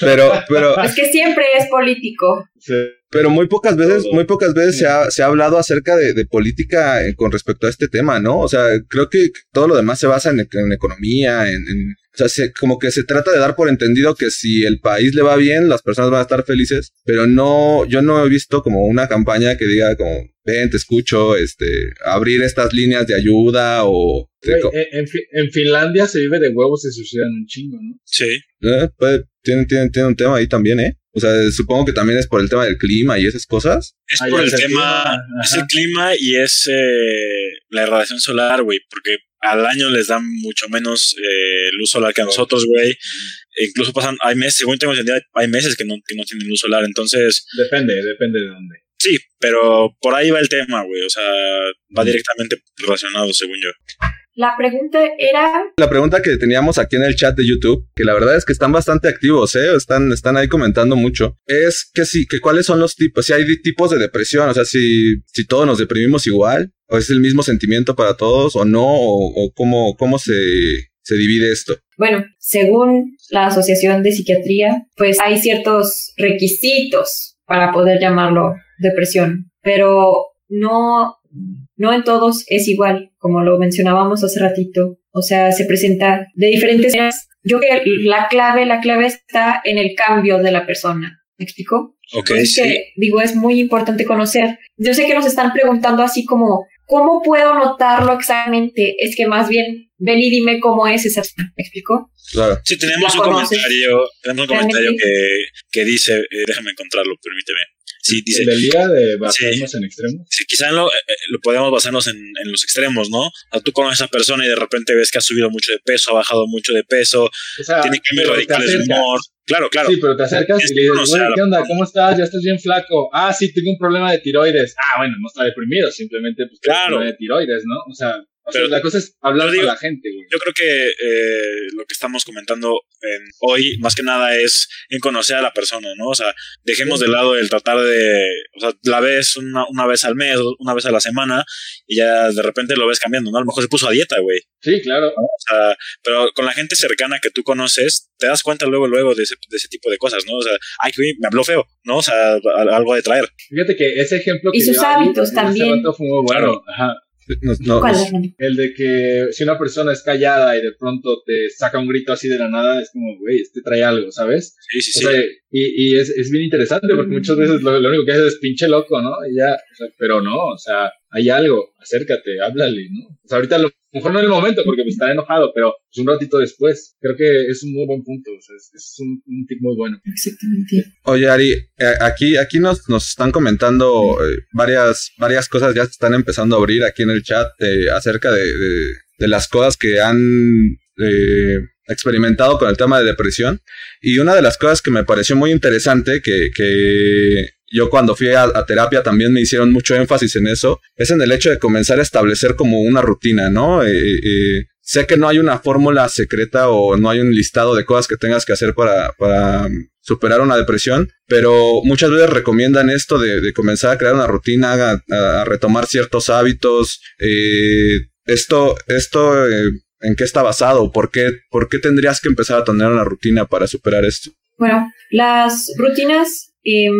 Pero, pero, es que siempre es político. Sí. Pero muy pocas veces, muy pocas veces se ha, se ha hablado acerca de, de política eh, con respecto a este tema, ¿no? O sea, creo que todo lo demás se basa en, en economía, en, en- o sea, se- como que se trata de dar por entendido que si el país le va bien, las personas van a estar felices, pero no, yo no he visto como una campaña que diga como, ven, te escucho, este, abrir estas líneas de ayuda o... Güey, en, en Fi- en Finlandia se vive de huevos y se suicidan un chingo, ¿no? Sí. eh, puede- tienen, tienen, tienen un tema ahí también, ¿eh? O sea, supongo que también es por el tema del clima y esas cosas. Es Ah, por el tema, clima, es el clima y es eh, la irradiación solar, güey, porque al año les dan mucho menos eh, luz solar que a nosotros, güey. E incluso pasan, hay meses, según tengo entendido, hay meses que no, que no tienen luz solar, entonces, Depende, depende de dónde. sí, pero por ahí va el tema, güey, o sea, va directamente relacionado, según yo. La pregunta era, La pregunta que teníamos aquí en el chat de YouTube, que la verdad es que están bastante activos, ¿eh? Están, están ahí comentando mucho, es que sí, que cuáles son los tipos, si hay tipos de depresión, o sea, si, si todos nos deprimimos igual, o es el mismo sentimiento para todos, o no, o, o cómo, cómo se, se divide esto. bueno, según la Asociación de Psiquiatría, pues hay ciertos requisitos para poder llamarlo depresión, pero no, no en todos es igual, como lo mencionábamos hace ratito. O sea, se presenta de diferentes maneras. Yo creo que la clave, la clave está en el cambio de la persona. ¿Me explico? Ok, sí. que, digo, es muy importante conocer. Yo sé que nos están preguntando así como, ¿cómo puedo notarlo exactamente? Es que más bien, ven y dime cómo es esa persona. ¿Me explico? Claro. Sí, tenemos ¿La un conoces? comentario, tenemos un comentario que, que dice, eh, déjame encontrarlo, permíteme. Sí, dice, El del día de basarnos en extremos. Sí, quizá lo, eh, eh, lo podemos basarnos en, en los extremos, ¿no? O sea, tú conoces a esa persona y de repente ves que ha subido mucho de peso, ha bajado mucho de peso, O sea, tiene cambios radicales de humor. Claro, claro. Sí, pero te acercas y le dices, güey, la ¿qué onda? ¿Cómo estás? ¿Ya estás bien flaco? Ah, sí, tengo un problema de tiroides. Ah, bueno, no está deprimido, simplemente pues tiene un Claro. problema de tiroides, ¿no? O sea, o sea, Pero- la cosa es hablar digo- con la gente, güey. Yo creo que eh, lo que estamos comentando en hoy, más que nada, es en conocer a la persona, ¿no? O sea, dejemos de lado el tratar de, o sea, la ves una, una vez al mes, una vez a la semana, y ya de repente lo ves cambiando, ¿no? A lo mejor se puso a dieta, güey. Sí, claro. O sea, pero con la gente cercana que tú conoces, te das cuenta luego, luego de ese, de ese tipo de cosas, ¿no? O sea, ay, güey, me habló feo, ¿no? O sea, a- algo de traer. Fíjate que ese ejemplo que Y sus hábitos también. rato fue muy bueno. Ajá. No, no, ¿Cuál, no- hermano? El de que si una persona es callada y de pronto te saca un grito así de la nada, es como, güey, este trae algo, ¿sabes? Sí, sí, O sí. sea, y, y es, es bien interesante porque muchas veces lo, lo único que haces es pinche loco, ¿no? Y ya, o sea, pero no, o sea, hay algo, acércate, háblale, ¿no? O sea, ahorita lo mejor no en el momento porque pues, estará enojado, pero pues, un ratito después. Creo que es un muy buen punto, o sea, es, es un, un tip muy bueno. Exactamente. Oye, Ari, eh, aquí, aquí nos, nos están comentando eh, varias, varias cosas, ya se están empezando a abrir aquí en el chat eh, acerca de, de- de las cosas que han eh, experimentado con el tema de depresión. Y una de las cosas que me pareció muy interesante, que, que yo cuando fui a, terapia también me hicieron mucho énfasis en eso, es en el hecho de comenzar a establecer como una rutina, ¿no? Eh, eh, sé que no hay una fórmula secreta o no hay un listado de cosas que tengas que hacer para, superar una depresión, pero muchas veces recomiendan esto de, comenzar a crear una rutina, a, a- retomar ciertos hábitos. eh, esto, esto, eh, ¿en qué está basado? ¿Por qué, ¿Por qué tendrías que empezar a tener una rutina para superar esto? Bueno, las rutinas em,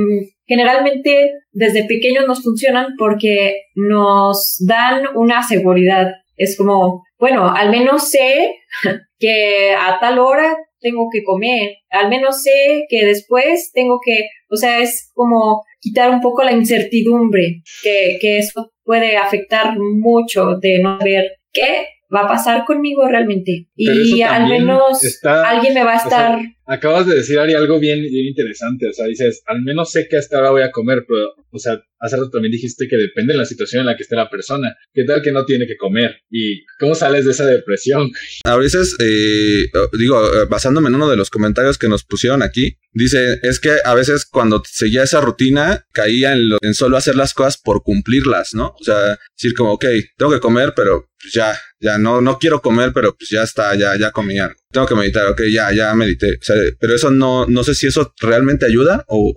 generalmente desde pequeños nos funcionan porque nos dan una seguridad. es como, bueno, al menos sé que a tal hora tengo que comer, al menos sé que después tengo que, o sea, es como quitar un poco la incertidumbre, que, que eso puede afectar mucho de no ver qué va a pasar conmigo realmente. Pero Y al menos está- alguien me va a o sea, estar... Acabas de decir, Ari, algo bien, interesante. O sea, dices, al menos sé que hasta ahora voy a comer, pero, o sea, hace rato también dijiste que depende de la situación en la que esté la persona. ¿Qué tal que no tiene que comer? ¿Y cómo sales de esa depresión? A veces, eh, digo, eh, basándome en uno de los comentarios que nos pusieron aquí, dice, es que a veces cuando seguía esa rutina, caía en, lo- solo hacer las cosas por cumplirlas, ¿no? O sea, decir como, ok, tengo que comer, pero pues ya, ya no, no quiero comer, pero pues ya está, ya, ya comí algo. Tengo que meditar, ok, ya, ya medité. O sea, pero eso no, no sé si eso realmente ayuda o,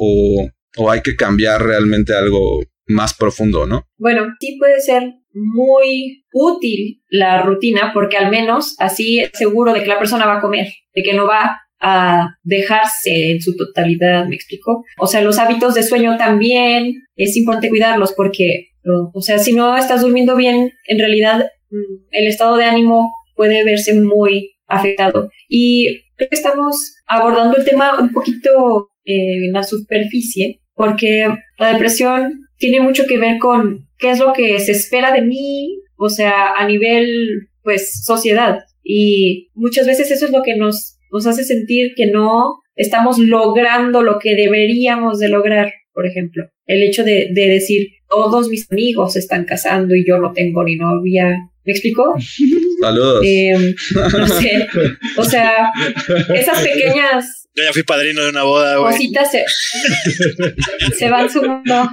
o, hay que cambiar realmente algo más profundo, ¿no? Bueno, sí puede ser muy útil la rutina porque al menos así es seguro de que la persona va a comer, de que no va a dejarse en su totalidad, ¿me explico? O sea, los hábitos de sueño también es importante cuidarlos porque, o o sea, si no estás durmiendo bien, en realidad mm, el estado de ánimo puede verse muy afectado. Y creo que estamos abordando el tema un poquito eh, en la superficie porque la depresión tiene mucho que ver con qué es lo que se espera de mí, o sea, a nivel, pues, sociedad. Y muchas veces eso es lo que nos, nos hace sentir que no estamos logrando lo que deberíamos de lograr, por ejemplo. El hecho de, de decir, todos mis amigos están casando y yo no tengo ni novia. ¿Me explico? Saludos. Eh, no sé. O sea, esas pequeñas Yo ya fui padrino de una boda, güey. cositas se, se van sumando.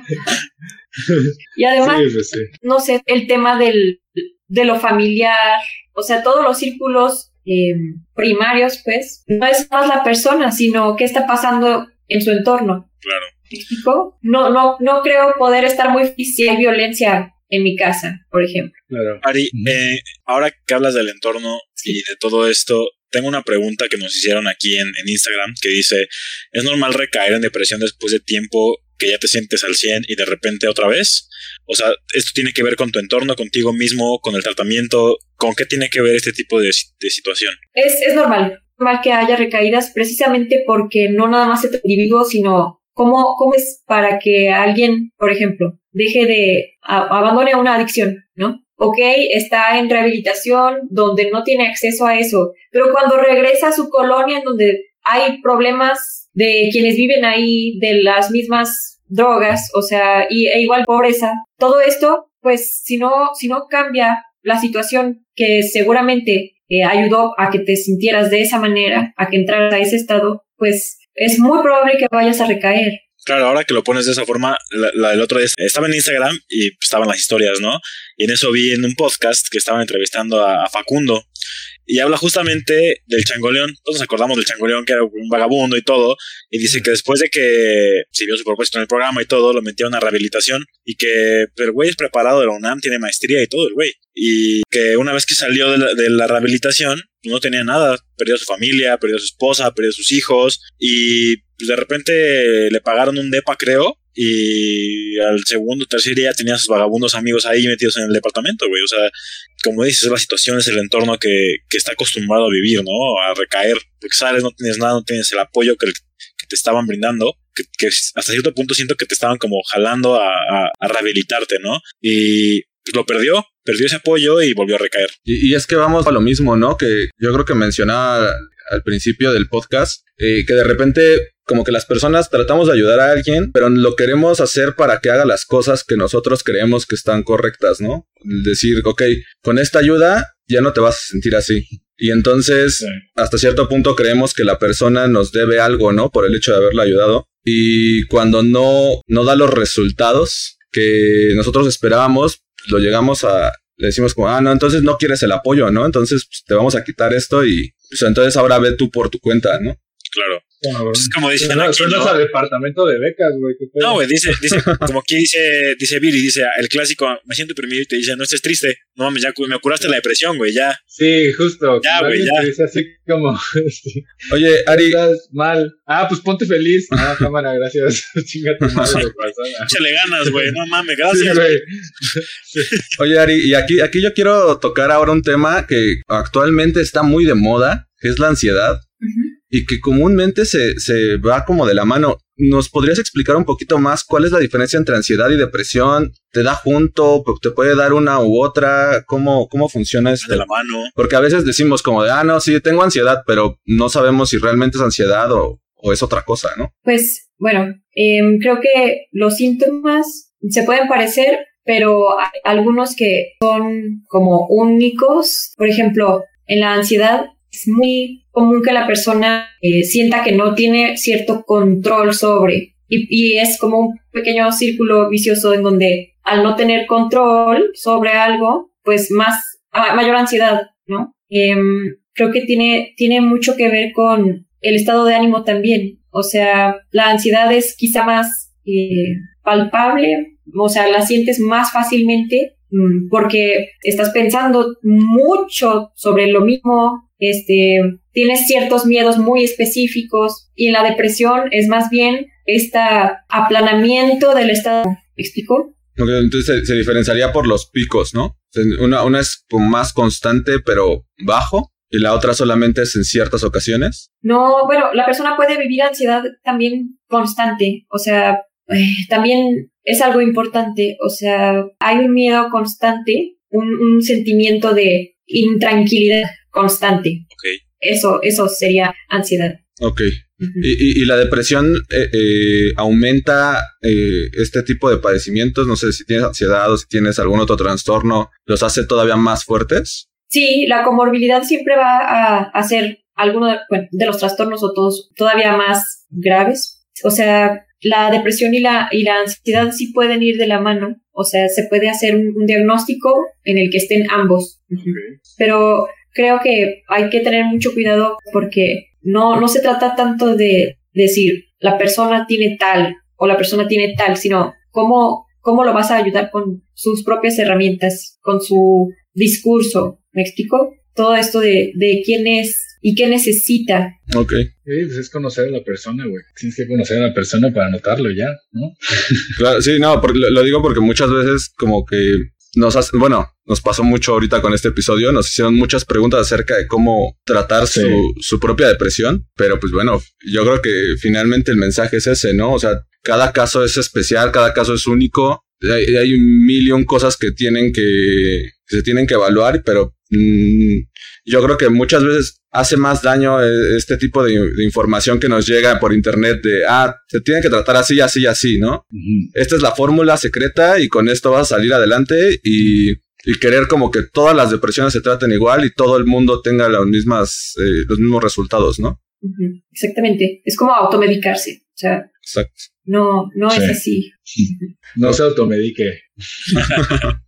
Y además, Sí, pues sí. no sé, el tema del, de lo familiar, o sea, todos los círculos eh, primarios, pues, no es más la persona, sino qué está pasando en su entorno. Claro. ¿Me explico? No, no, no creo poder estar muy feliz si hay violencia en mi casa, por ejemplo. Claro. Ari, eh, ahora que hablas del entorno y de todo esto, tengo una pregunta que nos hicieron aquí en, en Instagram que dice, ¿es normal recaer en depresión después de tiempo que ya te sientes al 100 y de repente otra vez? O sea, ¿esto tiene que ver con tu entorno, contigo mismo, con el tratamiento? ¿Con qué tiene que ver este tipo de, de situación? Es, es normal, normal que haya recaídas precisamente porque no nada más es el individuo, sino cómo, cómo es para que alguien, por ejemplo, deje de, abandone una adicción, ¿no? Ok, está en rehabilitación donde no tiene acceso a eso, pero cuando regresa a su colonia en donde hay problemas de quienes viven ahí, de las mismas drogas, o sea, y, e igual pobreza, todo esto, pues si no, si no cambia la situación que seguramente eh, ayudó a que te sintieras de esa manera, a que entraras a ese estado, pues es muy probable que vayas a recaer. Claro, ahora que lo pones de esa forma, la, del otro día estaba en Instagram y estaban las historias, ¿no? Y en eso vi en un podcast que estaban entrevistando a Facundo y habla justamente del changoleón. Todos nos acordamos del changoleón que era un vagabundo y todo. Y dice que después de que sirvió su propósito en el programa y todo, lo metieron a rehabilitación y que el güey es preparado de la UNAM, tiene maestría y todo el güey. Y que una vez que salió de la, de la rehabilitación, no tenía nada. Perdió a su familia, perdió a su esposa, perdió a sus hijos y pues, de repente le pagaron un depa, creo, y al segundo, tercer día tenía a sus vagabundos amigos ahí metidos en el departamento, güey. O sea, como dices, la situación es el entorno que, que está acostumbrado a vivir, ¿no? A recaer, porque sales, no tienes nada, no tienes el apoyo que, te estaban brindando, que, hasta cierto punto siento que te estaban como jalando a, a, a rehabilitarte, ¿no? Y pues, lo perdió, perdió ese apoyo y volvió a recaer. Y, y, es que vamos a lo mismo, ¿no? Que yo creo que mencionaba al principio del podcast, eh, que de repente como que las personas tratamos de ayudar a alguien, pero lo queremos hacer para que haga las cosas que nosotros creemos que están correctas, ¿no? Decir, ok, con esta ayuda ya no te vas a sentir así. Y entonces, sí. hasta cierto punto creemos que la persona nos debe algo, ¿no? Por el hecho de haberla ayudado. Y cuando no, no da los resultados que nosotros esperábamos, lo llegamos a, le decimos como, ah, no, entonces no quieres el apoyo, ¿no? Entonces pues, te vamos a quitar esto y pues, entonces ahora ve tú por tu cuenta, ¿no? Claro. Cabrón. Es como dicen Suena- aquí, ¿no? a departamento de becas, güey. No, güey, dice, dice, como aquí dice, dice Billy, dice, el clásico, me siento deprimido y te dice, no estés triste. No mames, ya me curaste la depresión, güey, ya. Sí, justo. Ya, güey, ya. te dice así como, Oye, Ari, estás mal. Ah, pues ponte feliz. Ah, cámara, gracias. Chinga tu madre. Échale ganas, güey, no mames, Sí, gracias. güey. oye, Ari, y aquí, aquí yo quiero tocar ahora un tema que actualmente está muy de moda, que es la ansiedad. Y que comúnmente se, se va como de la mano. ¿Nos podrías explicar un poquito más cuál es la diferencia entre ansiedad y depresión? ¿Te da junto? ¿Te puede dar una u otra? ¿Cómo, cómo funciona de esto? la mano. Porque a veces decimos como de, ah, no, sí, tengo ansiedad, pero no sabemos si realmente es ansiedad o, o es otra cosa, ¿no? Pues bueno, em, creo que los síntomas se pueden parecer, pero hay algunos que son como únicos. Por ejemplo, en la ansiedad es muy común que la persona eh, sienta que no tiene cierto control sobre y, es como un pequeño círculo vicioso en donde al no tener control sobre algo, pues más mayor ansiedad, ¿no? Em, creo que tiene tiene mucho que ver con el estado de ánimo también. O sea, la ansiedad es quizá más eh, palpable, o sea, la sientes más fácilmente mm, porque estás pensando mucho sobre lo mismo, este, tienes ciertos miedos muy específicos y en la depresión es más bien este aplanamiento del estado. ¿Me explico? Entonces se, se diferenciaría por los picos, ¿no? Una, una es más constante, pero bajo, y la otra solamente es en ciertas ocasiones. No, bueno, la persona puede vivir ansiedad también constante, o sea, eh, también es algo importante, o sea, hay un miedo constante, un, un sentimiento de intranquilidad constante. Eso, eso sería ansiedad. Ok. Y, y- y la depresión eh, eh, aumenta eh, este tipo de padecimientos. No sé si tienes ansiedad o si tienes algún otro trastorno, los hace todavía más fuertes. Sí, la comorbilidad siempre va a hacer alguno de, bueno, de los trastornos o todos todavía más graves. O sea, la depresión y la, y la ansiedad sí pueden ir de la mano. O sea, se puede hacer un, un diagnóstico en el que estén ambos. Pero creo que hay que tener mucho cuidado porque no, no se trata tanto de decir la persona tiene tal o la persona tiene tal, sino cómo, cómo lo vas a ayudar con sus propias herramientas, con su discurso. ¿Me explico? Todo esto de, de quién es y qué necesita. Ok. Sí, pues es conocer a la persona, güey. Tienes que conocer a la persona para notarlo ya, ¿no? Claro, sí, no, lo digo porque muchas veces como que nos hacen, bueno, nos pasó mucho ahorita con este episodio, nos hicieron muchas preguntas acerca de cómo tratar Sí. su, su propia depresión, pero pues bueno, yo creo que finalmente el mensaje es ese, ¿no? O sea, cada caso es especial, cada caso es único, hay, hay un millón cosas que tienen que, que se tienen que evaluar, pero yo creo que muchas veces hace más daño eh, este tipo de, de información que nos llega por internet de, ah, se tiene que tratar así, así, así, ¿no? esta es la fórmula secreta y con esto vas a salir adelante y, y querer como que todas las depresiones se traten igual y todo el mundo tenga las mismas, eh, los mismos resultados, ¿no? Exactamente. Es como automedicarse. O sea, Exacto. no, no Sí. es así. No se automedique.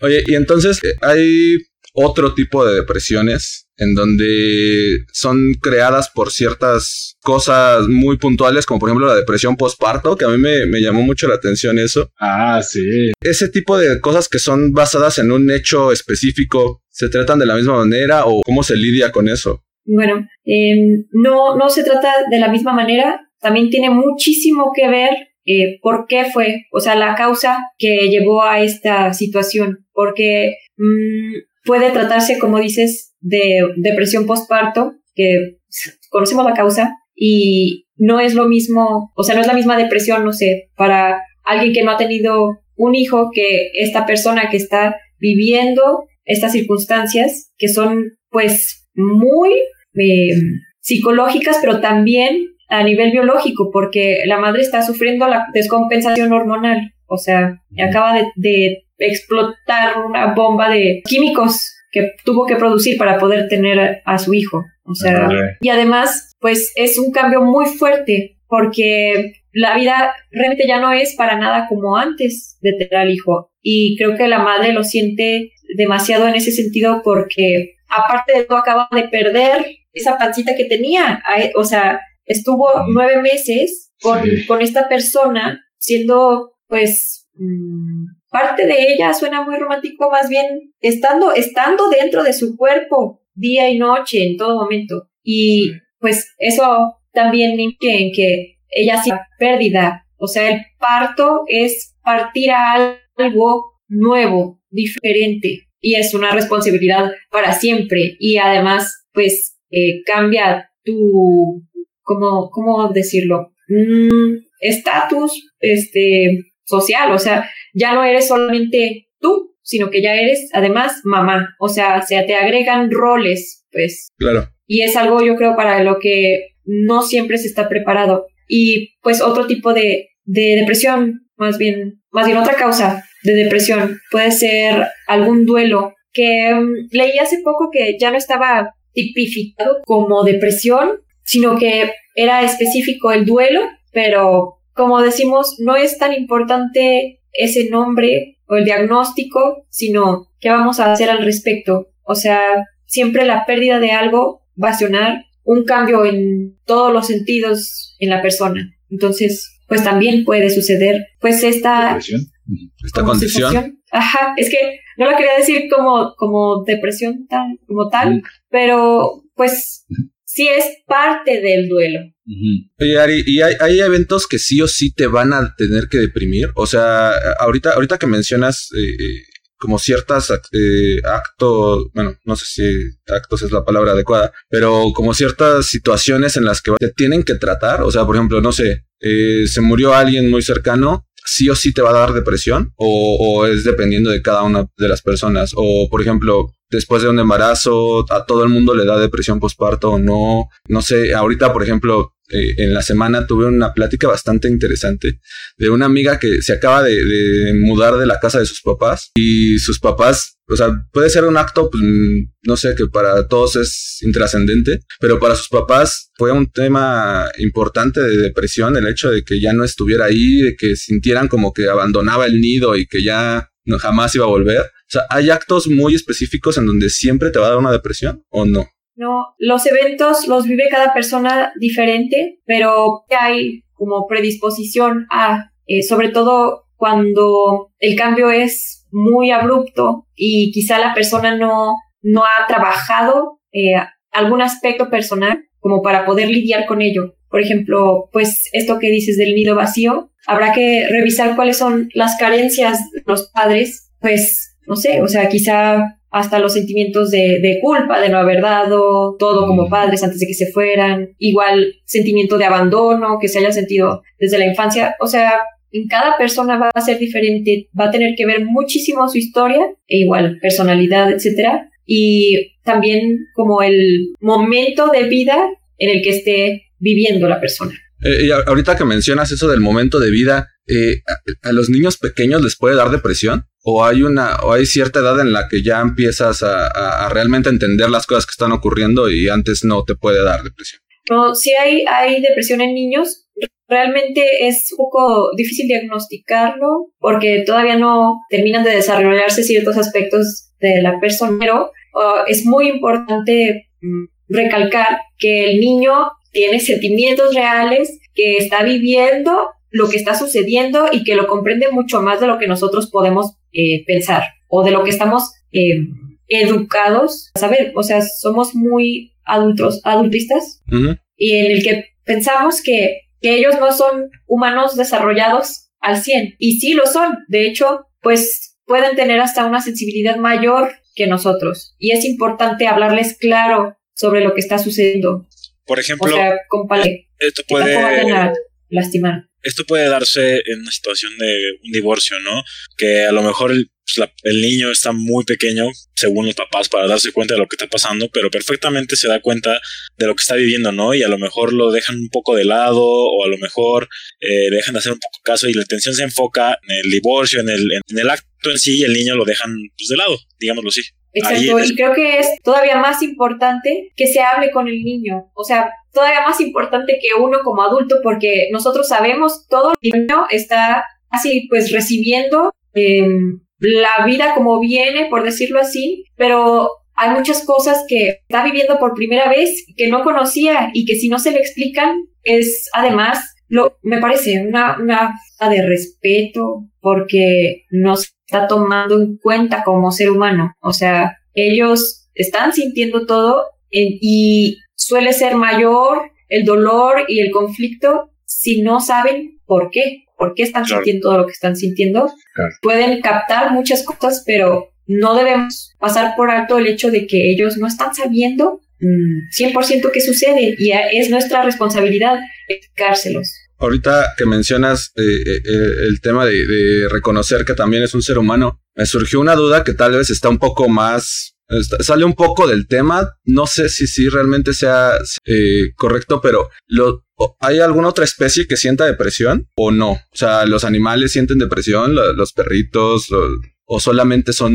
Oye, y entonces eh, hay otro tipo de depresiones en donde son creadas por ciertas cosas muy puntuales, como por ejemplo la depresión postparto, que a mí me, me llamó mucho la atención eso. Ah, sí. Ese tipo de cosas que son basadas en un hecho específico, ¿se tratan de la misma manera o cómo se lidia con eso? Bueno, em, no, no se trata de la misma manera. También tiene muchísimo que ver eh, por qué fue, o sea, la causa que llevó a esta situación. Porque mm, puede tratarse, como dices, de depresión postparto, que conocemos la causa, y no es lo mismo, o sea, no es la misma depresión, no sé, para alguien que no ha tenido un hijo que esta persona que está viviendo estas circunstancias que son pues muy eh, psicológicas, pero también a nivel biológico, porque la madre está sufriendo la descompensación hormonal, o sea, acaba de, de explotar una bomba de químicos que tuvo que producir para poder tener a, a su hijo, o sea, y además, pues es un cambio muy fuerte, porque la vida realmente ya no es para nada como antes de tener al hijo. Y creo que la madre lo siente demasiado en ese sentido porque aparte de todo acaba de perder esa pancita que tenía. A- O sea, estuvo nueve meses con, Sí. con esta persona siendo, pues, mm, parte de ella. Suena muy romántico, más bien estando, estando dentro de su cuerpo día y noche en todo momento. Y pues eso también influye en que ella sea pérdida. O sea, el parto es partir a algo nuevo, diferente. Y es una responsabilidad para siempre. Y además, pues, eh, cambia tu, ¿cómo, cómo decirlo? Mm, estatus, este, social. O sea, ya no eres solamente tú, sino que ya eres además mamá. O sea, se te agregan roles, pues, Claro. y es algo yo creo para lo que no siempre se está preparado. Y pues otro tipo de, de depresión, más bien, más bien otra causa de depresión puede ser algún duelo que mm, leí hace poco que ya no estaba tipificado como depresión, sino que era específico el duelo, pero como decimos, no es tan importante ese nombre o el diagnóstico, sino qué vamos a hacer al respecto. O sea, siempre la pérdida de algo va a ocasionar un cambio en todos los sentidos en la persona. Entonces, pues también puede suceder, pues esta Depresión. Esta condición. Ajá, es que no lo quería decir como, como depresión tal, como tal, Mm. pero pues sí es parte del duelo. Ujú. Oye, Ari, ¿y hay, eventos que sí o sí te van a tener que deprimir? O sea, ahorita, ahorita que mencionas eh, eh, como ciertas eh, actos, bueno, no sé si actos es la palabra adecuada, pero como ciertas situaciones en las que te tienen que tratar, o sea, por ejemplo, no sé, eh, se murió alguien muy cercano, sí o sí te va a dar depresión o, o es dependiendo de cada una de las personas, o por ejemplo, después de un embarazo, a todo el mundo le da depresión postparto o no, no sé, ahorita, por ejemplo, eh, en la semana tuve una plática bastante interesante de una amiga que se acaba de, mudar de la casa de sus papás y sus papás, o sea, puede ser un acto, pues, mm, no sé, que para todos es intrascendente, pero para sus papás fue un tema importante de depresión el hecho de que ya no estuviera ahí, de que sintieran como que abandonaba el nido y que ya no jamás iba a volver. Sea, ¿hay actos muy específicos en donde siempre te va a dar una depresión o no? No, los eventos los vive cada persona diferente, pero hay como predisposición a, eh, sobre todo cuando el cambio es muy abrupto y quizá la persona no, no ha trabajado eh, algún aspecto personal como para poder lidiar con ello. Por ejemplo, pues esto que dices del nido vacío, habrá que revisar cuáles son las carencias de los padres, pues no sé, o sea, quizá hasta los sentimientos de, de, culpa de no haber dado todo como padres antes de que se fueran, igual sentimiento de abandono que se haya sentido desde la infancia, o sea, en cada persona va a ser diferente, va a tener que ver muchísimo su historia, e igual personalidad, etcétera, y también como el momento de vida en el que esté viviendo la persona. Eh, y ahorita que mencionas eso del momento de vida, eh, a, a, los niños pequeños les puede dar depresión? ¿O hay una, o hay cierta edad en la que ya empiezas a, realmente entender las cosas que están ocurriendo y antes no te puede dar depresión? No, sí hay, depresión en niños. Realmente es un poco difícil diagnosticarlo porque todavía no terminan de desarrollarse ciertos aspectos de la persona, pero uh, es muy importante um, recalcar que el niño tiene sentimientos reales, que está viviendo lo que está sucediendo y que lo comprende mucho más de lo que nosotros podemos eh, pensar o de lo que estamos eh, educados a saber. O sea, somos muy adultos, adultistas uh -huh. y en el que pensamos que, que ellos no son humanos desarrollados al 100 y sí lo son. De hecho, pues pueden tener hasta una sensibilidad mayor que nosotros y es importante hablarles claro sobre lo que está sucediendo. Por ejemplo, o sea, esto puede lastimar. Esto puede darse en una situación de un divorcio, ¿no? Que a lo mejor el, pues la, el, niño está muy pequeño, según los papás, para darse cuenta de lo que está pasando, pero perfectamente se da cuenta de lo que está viviendo, ¿no? Y a lo mejor lo dejan un poco de lado, o a lo mejor eh, dejan de hacer un poco caso y la atención se enfoca en el divorcio, en el, en el acto en sí, y el niño lo dejan pues, de lado, digámoslo así. Exacto, y creo que es todavía más importante que se hable con el niño, o sea, todavía más importante que uno como adulto, porque nosotros sabemos todo el niño está así, pues recibiendo eh, la vida como viene, por decirlo así, pero hay muchas cosas que está viviendo por primera vez que no conocía y que si no se le explican es además lo me parece una una falta de respeto porque no se está tomando en cuenta como ser humano, o sea, ellos están sintiendo todo en- y suele ser mayor el dolor y el conflicto si no saben por qué, por qué están Claro. sintiendo todo lo que están sintiendo. Claro. Pueden captar muchas cosas, pero no debemos pasar por alto el hecho de que ellos no están sabiendo mm, 100% qué sucede y es nuestra responsabilidad explicárselos. Ahorita que mencionas eh, eh, eh, el tema de, reconocer que también es un ser humano, me surgió una duda que tal vez está un poco más, sale un poco del tema, no sé si sí realmente sea eh, correcto, pero ¿hay alguna otra especie que sienta depresión o no? O sea, ¿los animales sienten depresión, lo- los perritos, o solamente son,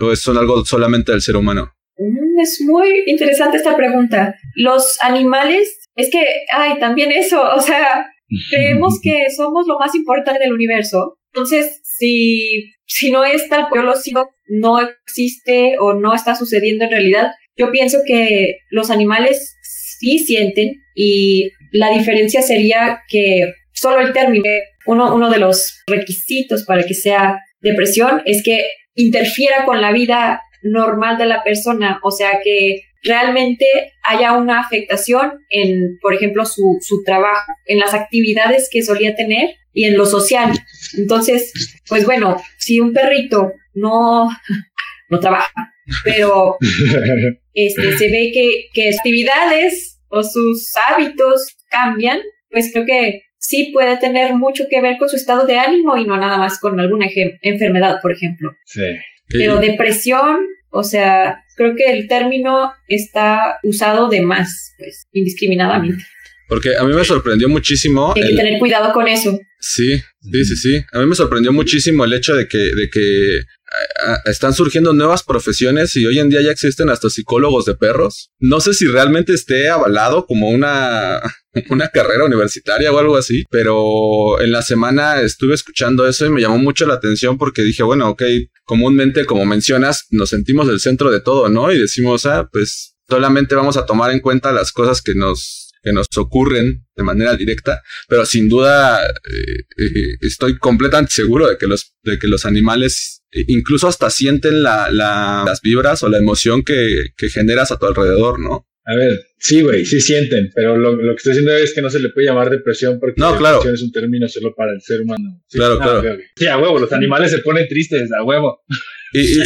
o es son algo solamente del ser humano? Mm, Es muy interesante esta pregunta. Los animales, es que, ay, también eso, o sea, creemos que somos lo más importante del universo. Entonces, si, si no es tal cual yo lo sigo, no existe o no está sucediendo en realidad, yo pienso que los animales sí sienten y la diferencia sería que solo el término, uno, uno de los requisitos para que sea depresión es que interfiera con la vida normal de la persona, o sea que realmente haya una afectación en, por ejemplo, su, su trabajo, en las actividades que solía tener y en lo social. Entonces, pues bueno, si un perrito no, no trabaja, pero este, se ve que, que sus actividades o sus hábitos cambian, pues creo que sí puede tener mucho que ver con su estado de ánimo y no nada más con alguna enfermedad, por ejemplo. Sí. Pero depresión, o sea, creo que el término está usado de más, pues, indiscriminadamente. Porque a mí me sorprendió muchísimo. Hay que el- tener cuidado con eso. Sí, sí, sí, sí. A mí me sorprendió muchísimo el hecho de que, de que están surgiendo nuevas profesiones y hoy en día ya existen hasta psicólogos de perros. No sé si realmente esté avalado como una, una carrera universitaria o algo así, pero en la semana estuve escuchando eso y me llamó mucho la atención porque dije, bueno, ok, comúnmente como mencionas, nos sentimos el centro de todo, ¿no? Y decimos, ah, pues solamente vamos a tomar en cuenta las cosas que nos que nos ocurren de manera directa, pero sin duda eh, eh, estoy completamente seguro de que los, de que los animales eh, incluso hasta sienten la, la- las vibras o la emoción que, que generas a tu alrededor, ¿no? A ver, sí, güey, sí sienten, pero lo, lo que estoy diciendo es que no se le puede llamar depresión porque No, claro. depresión es un término solo para el ser humano. Sí, Claro, claro. ok, ok. Sí, a huevo, los animales se ponen tristes, a huevo. Y, y-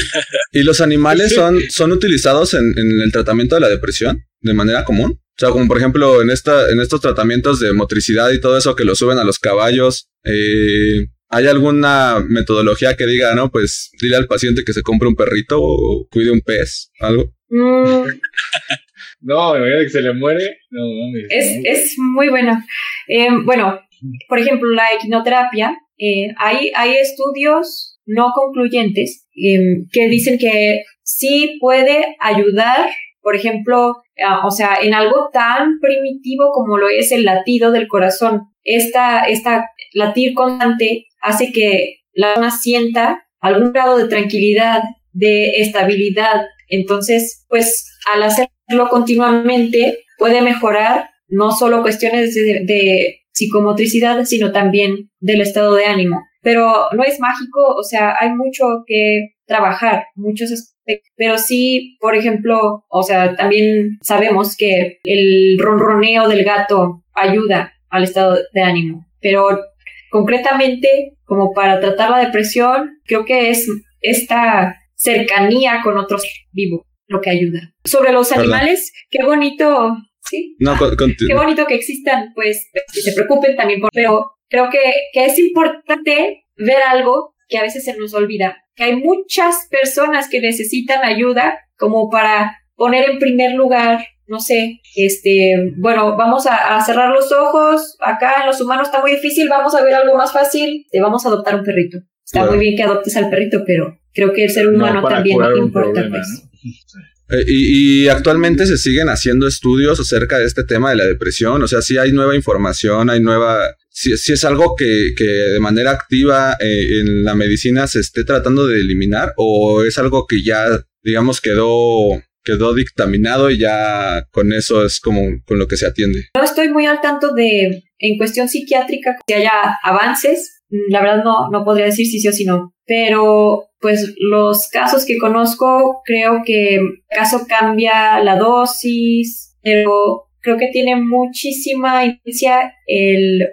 y los animales son, son utilizados en, en el tratamiento de la depresión de manera común. O sea, como por ejemplo en, esta, en estos tratamientos de motricidad y todo eso que lo suben a los caballos, eh, ¿hay alguna metodología que diga, no, pues dile al paciente que se compre un perrito o cuide un pez, algo? Mm, No, imagínate que se le muere. No, mames. es, no. es muy bueno. Eh, bueno, por ejemplo, la equinoterapia, eh, hay, hay estudios no concluyentes eh, que dicen que sí puede ayudar, por ejemplo, a- o sea, en algo tan primitivo como lo es el latido del corazón. Esta, esta latir constante hace que la persona sienta algún grado de tranquilidad, de estabilidad. Entonces, pues al hacerlo continuamente puede mejorar no solo cuestiones de psicomotricidad, sino también del estado de ánimo. Pero no es mágico, o sea, hay mucho que trabajar, muchos aspectos. Pero sí, por ejemplo, o sea, también sabemos que el ronroneo del gato ayuda al estado de ánimo. Pero concretamente, como para tratar la depresión, creo que es esta cercanía con otros vivos lo que ayuda. Sobre los Perdón. animales, qué bonito, sí, No, con- qué bonito que existan, pues, que se preocupen también por, pero creo que, que es importante ver algo que a veces se nos olvida, que hay muchas personas que necesitan ayuda como para poner en primer lugar, no sé, este, bueno, vamos a, a cerrar los ojos, acá en los humanos está muy difícil, vamos a ver algo más fácil, te vamos a adoptar un perrito. Está Claro. muy bien que adoptes al perrito, pero creo que el ser No humano también importa, problema, pues. ¿no? Sí. Eh, y, y actualmente se siguen haciendo estudios acerca de este tema de la depresión. O sea, sí hay nueva información, hay nueva. Si, es algo que, que de manera activa eh, en la medicina se esté tratando de eliminar o es algo que ya, digamos, quedó quedó dictaminado y ya con eso es como con lo que se atiende. No estoy muy al tanto de, en cuestión psiquiátrica, que haya avances. La verdad no, no podría decir si sí o si no. Pero, pues, los casos que conozco, creo que caso cambia la dosis, pero creo que tiene muchísima influencia el,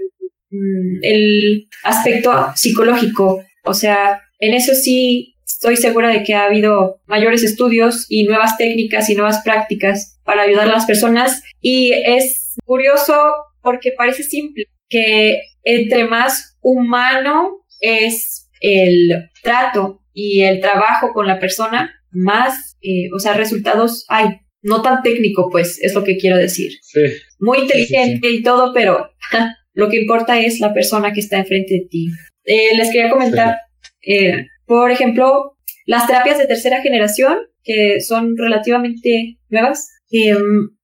el aspecto psicológico. O sea, en eso sí estoy segura de que ha habido mayores estudios y nuevas técnicas y nuevas prácticas para ayudar a las personas. Y es curioso porque parece simple que entre más humano es el trato y el trabajo con la persona, más, eh, o sea, resultados hay. No tan técnico, pues, es lo que quiero decir. Sí. Muy inteligente y todo, pero lo que importa es la persona que está enfrente de ti. Eh, les quería comentar, eh, por ejemplo, las terapias de tercera generación, que son relativamente nuevas, que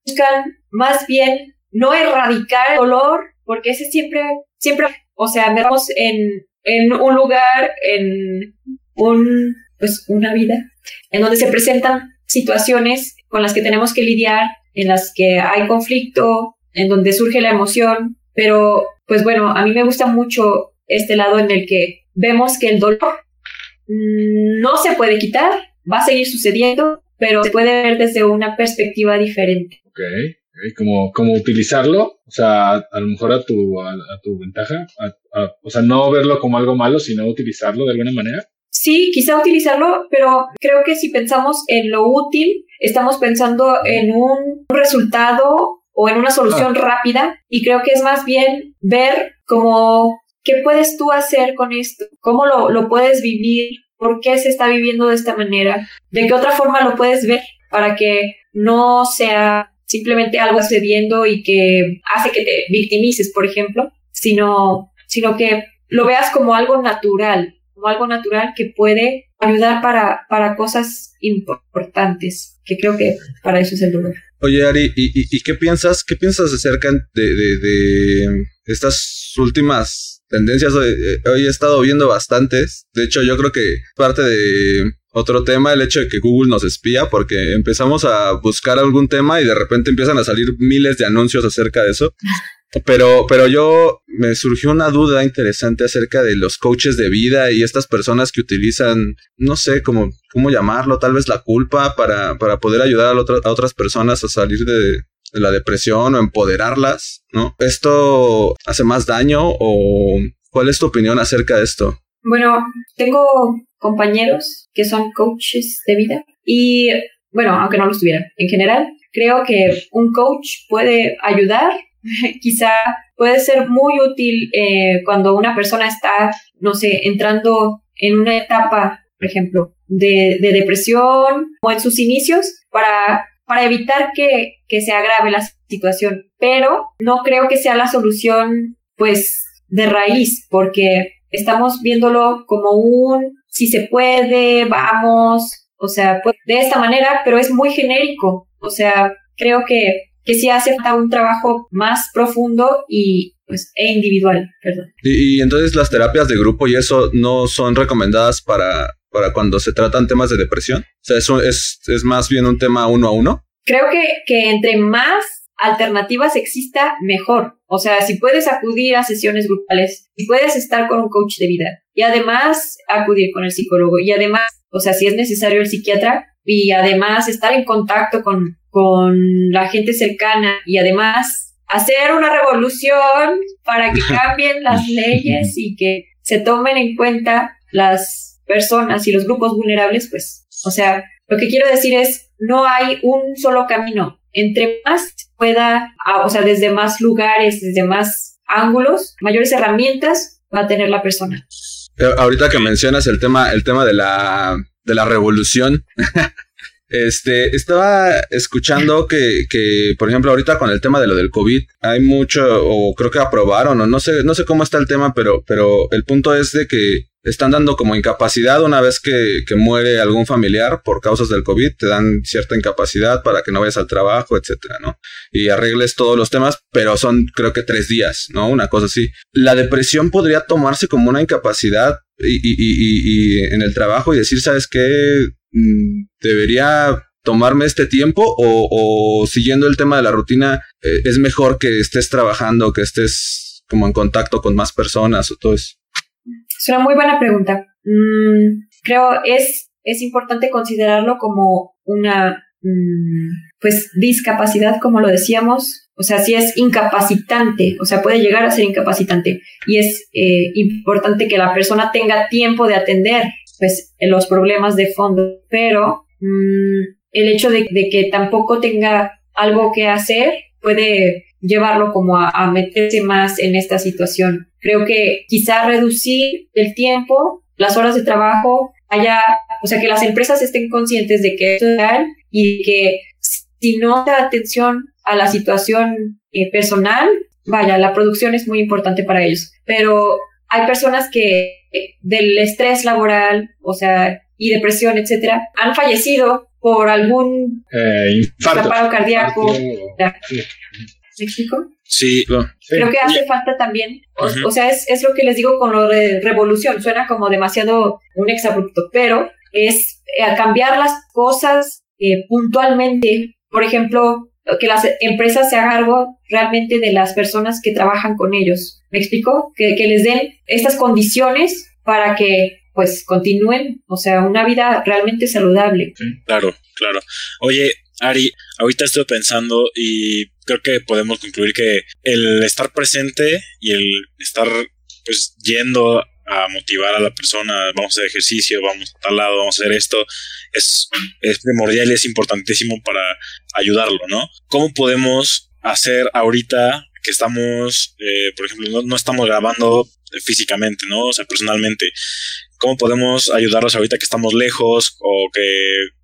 buscan más bien no erradicar el dolor, porque ese siempre, siempre, o sea, vemos en, en un lugar, en un, pues, una vida, en donde se presentan situaciones con las que tenemos que lidiar, en las que hay conflicto, en donde surge la emoción, pero, pues bueno, a mí me gusta mucho este lado en el que vemos que el dolor no se puede quitar, va a seguir sucediendo, pero se puede ver desde una perspectiva diferente. Ok, Como, como utilizarlo, o sea, a, lo mejor a tu, a, tu ventaja, o sea, no verlo como algo malo, sino utilizarlo de alguna manera. Sí, quizá utilizarlo, pero creo que si pensamos en lo útil, estamos pensando en un resultado o en una solución Ah. rápida y creo que es más bien ver como qué puedes tú hacer con esto, cómo lo, lo puedes vivir, por qué se está viviendo de esta manera, de qué otra forma lo puedes ver para que no sea simplemente algo sucediendo y que hace que te victimices, por ejemplo, sino, sino que lo veas como algo natural, como algo natural que puede ayudar para, para cosas importantes, que creo que para eso es el dolor. Oye, Ari, ¿y, y, qué piensas? ¿Qué piensas acerca de, estas últimas tendencias? Hoy, hoy he estado viendo bastantes. De hecho, yo creo que parte de otro tema, el hecho de que Google nos espía, porque empezamos a buscar algún tema y de repente empiezan a salir miles de anuncios acerca de eso. Pero, pero yo me surgió una duda interesante acerca de los coaches de vida y estas personas que utilizan, no sé cómo, cómo llamarlo, tal vez la culpa para, para poder ayudar a, otra, a otras personas a salir de, la depresión o empoderarlas, ¿no? ¿Esto hace más daño o cuál es tu opinión acerca de esto? Bueno, tengo compañeros que son coaches de vida y, bueno, aunque no lo estuvieran, en general, creo que un coach puede ayudar quizá puede ser muy útil eh, cuando una persona está, no sé, entrando en una etapa, por ejemplo, de, de depresión o en sus inicios para, para evitar que, que se agrave la situación. Pero no creo que sea la solución, pues, de raíz, porque estamos viéndolo como un si se puede, vamos, o sea, pues, de esta manera, pero es muy genérico. O sea, creo que que sí hace falta un trabajo más profundo y pues e individual, perdón. Y, y, entonces las terapias de grupo y eso no son recomendadas para, para cuando se tratan temas de depresión. O sea, eso es, es más bien un tema uno a uno. Creo que, que entre más alternativas exista, mejor. O sea, si puedes acudir a sesiones grupales, si puedes estar con un coach de vida y además acudir con el psicólogo y además, o sea, si es necesario el psiquiatra y además estar en contacto con con la gente cercana y además hacer una revolución para que cambien las leyes y que se tomen en cuenta las personas y los grupos vulnerables, pues, o sea, lo que quiero decir es, no hay un solo camino. Entre más pueda, o sea, desde más lugares, desde más ángulos, mayores herramientas va a tener la persona. Ahorita que mencionas el tema, el tema de la, de la revolución, Este, estaba escuchando que, que, por ejemplo, ahorita con el tema de lo del COVID, hay mucho, o creo que aprobaron, o no sé, no sé cómo está el tema, pero, pero el punto es de que están dando como incapacidad una vez que, que, muere algún familiar por causas del COVID, te dan cierta incapacidad para que no vayas al trabajo, etcétera, ¿no? Y arregles todos los temas, pero son creo que tres días, ¿no? Una cosa así. La depresión podría tomarse como una incapacidad y, y, y, y en el trabajo y decir, ¿sabes qué? Mm, Debería tomarme este tiempo o, siguiendo el tema de la rutina eh, es mejor que estés trabajando, que estés como en contacto con más personas o todo eso. Es una muy buena pregunta. Mm, creo es, es importante considerarlo como una mm, pues discapacidad, como lo decíamos. O sea, si es incapacitante, o sea, puede llegar a ser incapacitante. Y es eh, importante que la persona tenga tiempo de atender pues los problemas de fondo. Pero mm, el hecho de, que tampoco tenga algo que hacer puede llevarlo como a, a meterse más en esta situación Creo que quizá reducir el tiempo, las horas de trabajo, haya, o sea, que las empresas estén conscientes de que esto es real y que si no da atención a la situación eh, personal, vaya, la producción es muy importante para ellos. Pero hay personas que eh, del estrés laboral, o sea, y depresión, etcétera, han fallecido por algún eh, infarto, paro cardíaco. infarto, sí. ¿Me explico? Sí. Creo que hace falta también, o, uh -huh. o sea, es, es, lo que les digo con lo de revolución, suena como demasiado un exabrupto, pero es eh, cambiar las cosas eh, puntualmente, por ejemplo, que las empresas se hagan cargo realmente de las personas que trabajan con ellos. ¿Me explico? Que, que les den estas condiciones para que pues continúen, o sea, una vida realmente saludable. Claro, claro. Oye, Ari, ahorita estoy pensando y creo que podemos concluir que el estar presente y el estar pues yendo a motivar a la persona, vamos a hacer ejercicio, vamos a tal lado, vamos a hacer esto, es, es primordial y es importantísimo para ayudarlo, ¿no? ¿Cómo podemos hacer ahorita que estamos, eh, por ejemplo, no, no estamos grabando físicamente, ¿no? O sea, personalmente. ¿Cómo podemos ayudarlos ahorita que estamos lejos o que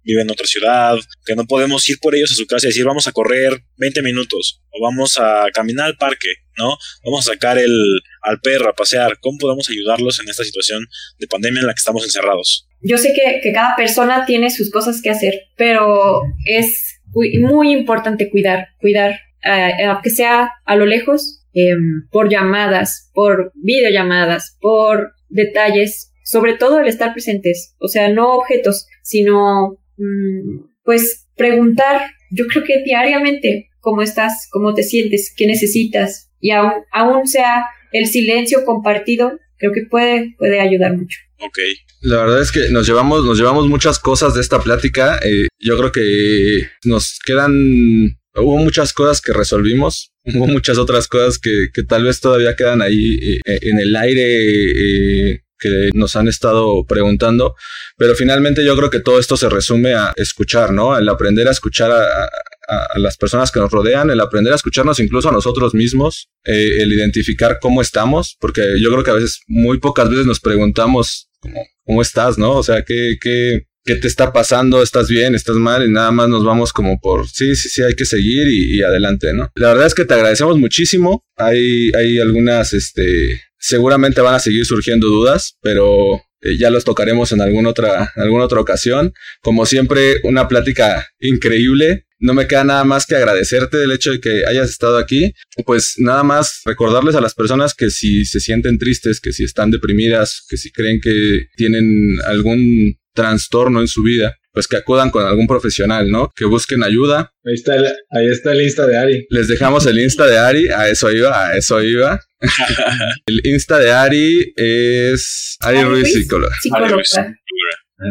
viven en otra ciudad, que no podemos ir por ellos a su casa y decir vamos a correr 20 minutos o vamos a caminar al parque, ¿no? Vamos a sacar el, al perro a pasear. ¿Cómo podemos ayudarlos en esta situación de pandemia en la que estamos encerrados? Yo sé que, que cada persona tiene sus cosas que hacer, pero es muy importante cuidar, cuidar, eh, aunque sea a lo lejos, eh, por llamadas, por videollamadas, por detalles, sobre todo el estar presentes, o sea, no objetos, sino mmm, pues preguntar, yo creo que diariamente, cómo estás, cómo te sientes, qué necesitas, y aún, aún sea el silencio compartido, creo que puede, puede ayudar mucho. Ok. La verdad es que nos llevamos, nos llevamos muchas cosas de esta plática. Eh, yo creo que nos quedan hubo muchas cosas que resolvimos, hubo muchas otras cosas que, que tal vez todavía quedan ahí eh, en el aire. Eh, que nos han estado preguntando, pero finalmente yo creo que todo esto se resume a escuchar, ¿no? El aprender a escuchar a, a, a las personas que nos rodean, el aprender a escucharnos incluso a nosotros mismos, eh, el identificar cómo estamos, porque yo creo que a veces, muy pocas veces nos preguntamos cómo, cómo estás, ¿no? O sea, qué, qué, qué te está pasando, estás bien, estás mal, y nada más nos vamos como por sí, sí, sí, hay que seguir y, y adelante, ¿no? La verdad es que te agradecemos muchísimo. Hay, hay algunas, este, seguramente van a seguir surgiendo dudas, pero eh, ya los tocaremos en alguna otra, alguna otra ocasión. Como siempre, una plática increíble. No me queda nada más que agradecerte del hecho de que hayas estado aquí. Pues nada más recordarles a las personas que si se sienten tristes, que si están deprimidas, que si creen que tienen algún trastorno en su vida, pues que acudan con algún profesional, ¿no? Que busquen ayuda. Ahí está el, ahí está el Insta de Ari. Les dejamos el Insta de Ari, a eso iba, a eso iba. el Insta de Ari es Ari, Ari Ruiz, psicóloga. psicóloga.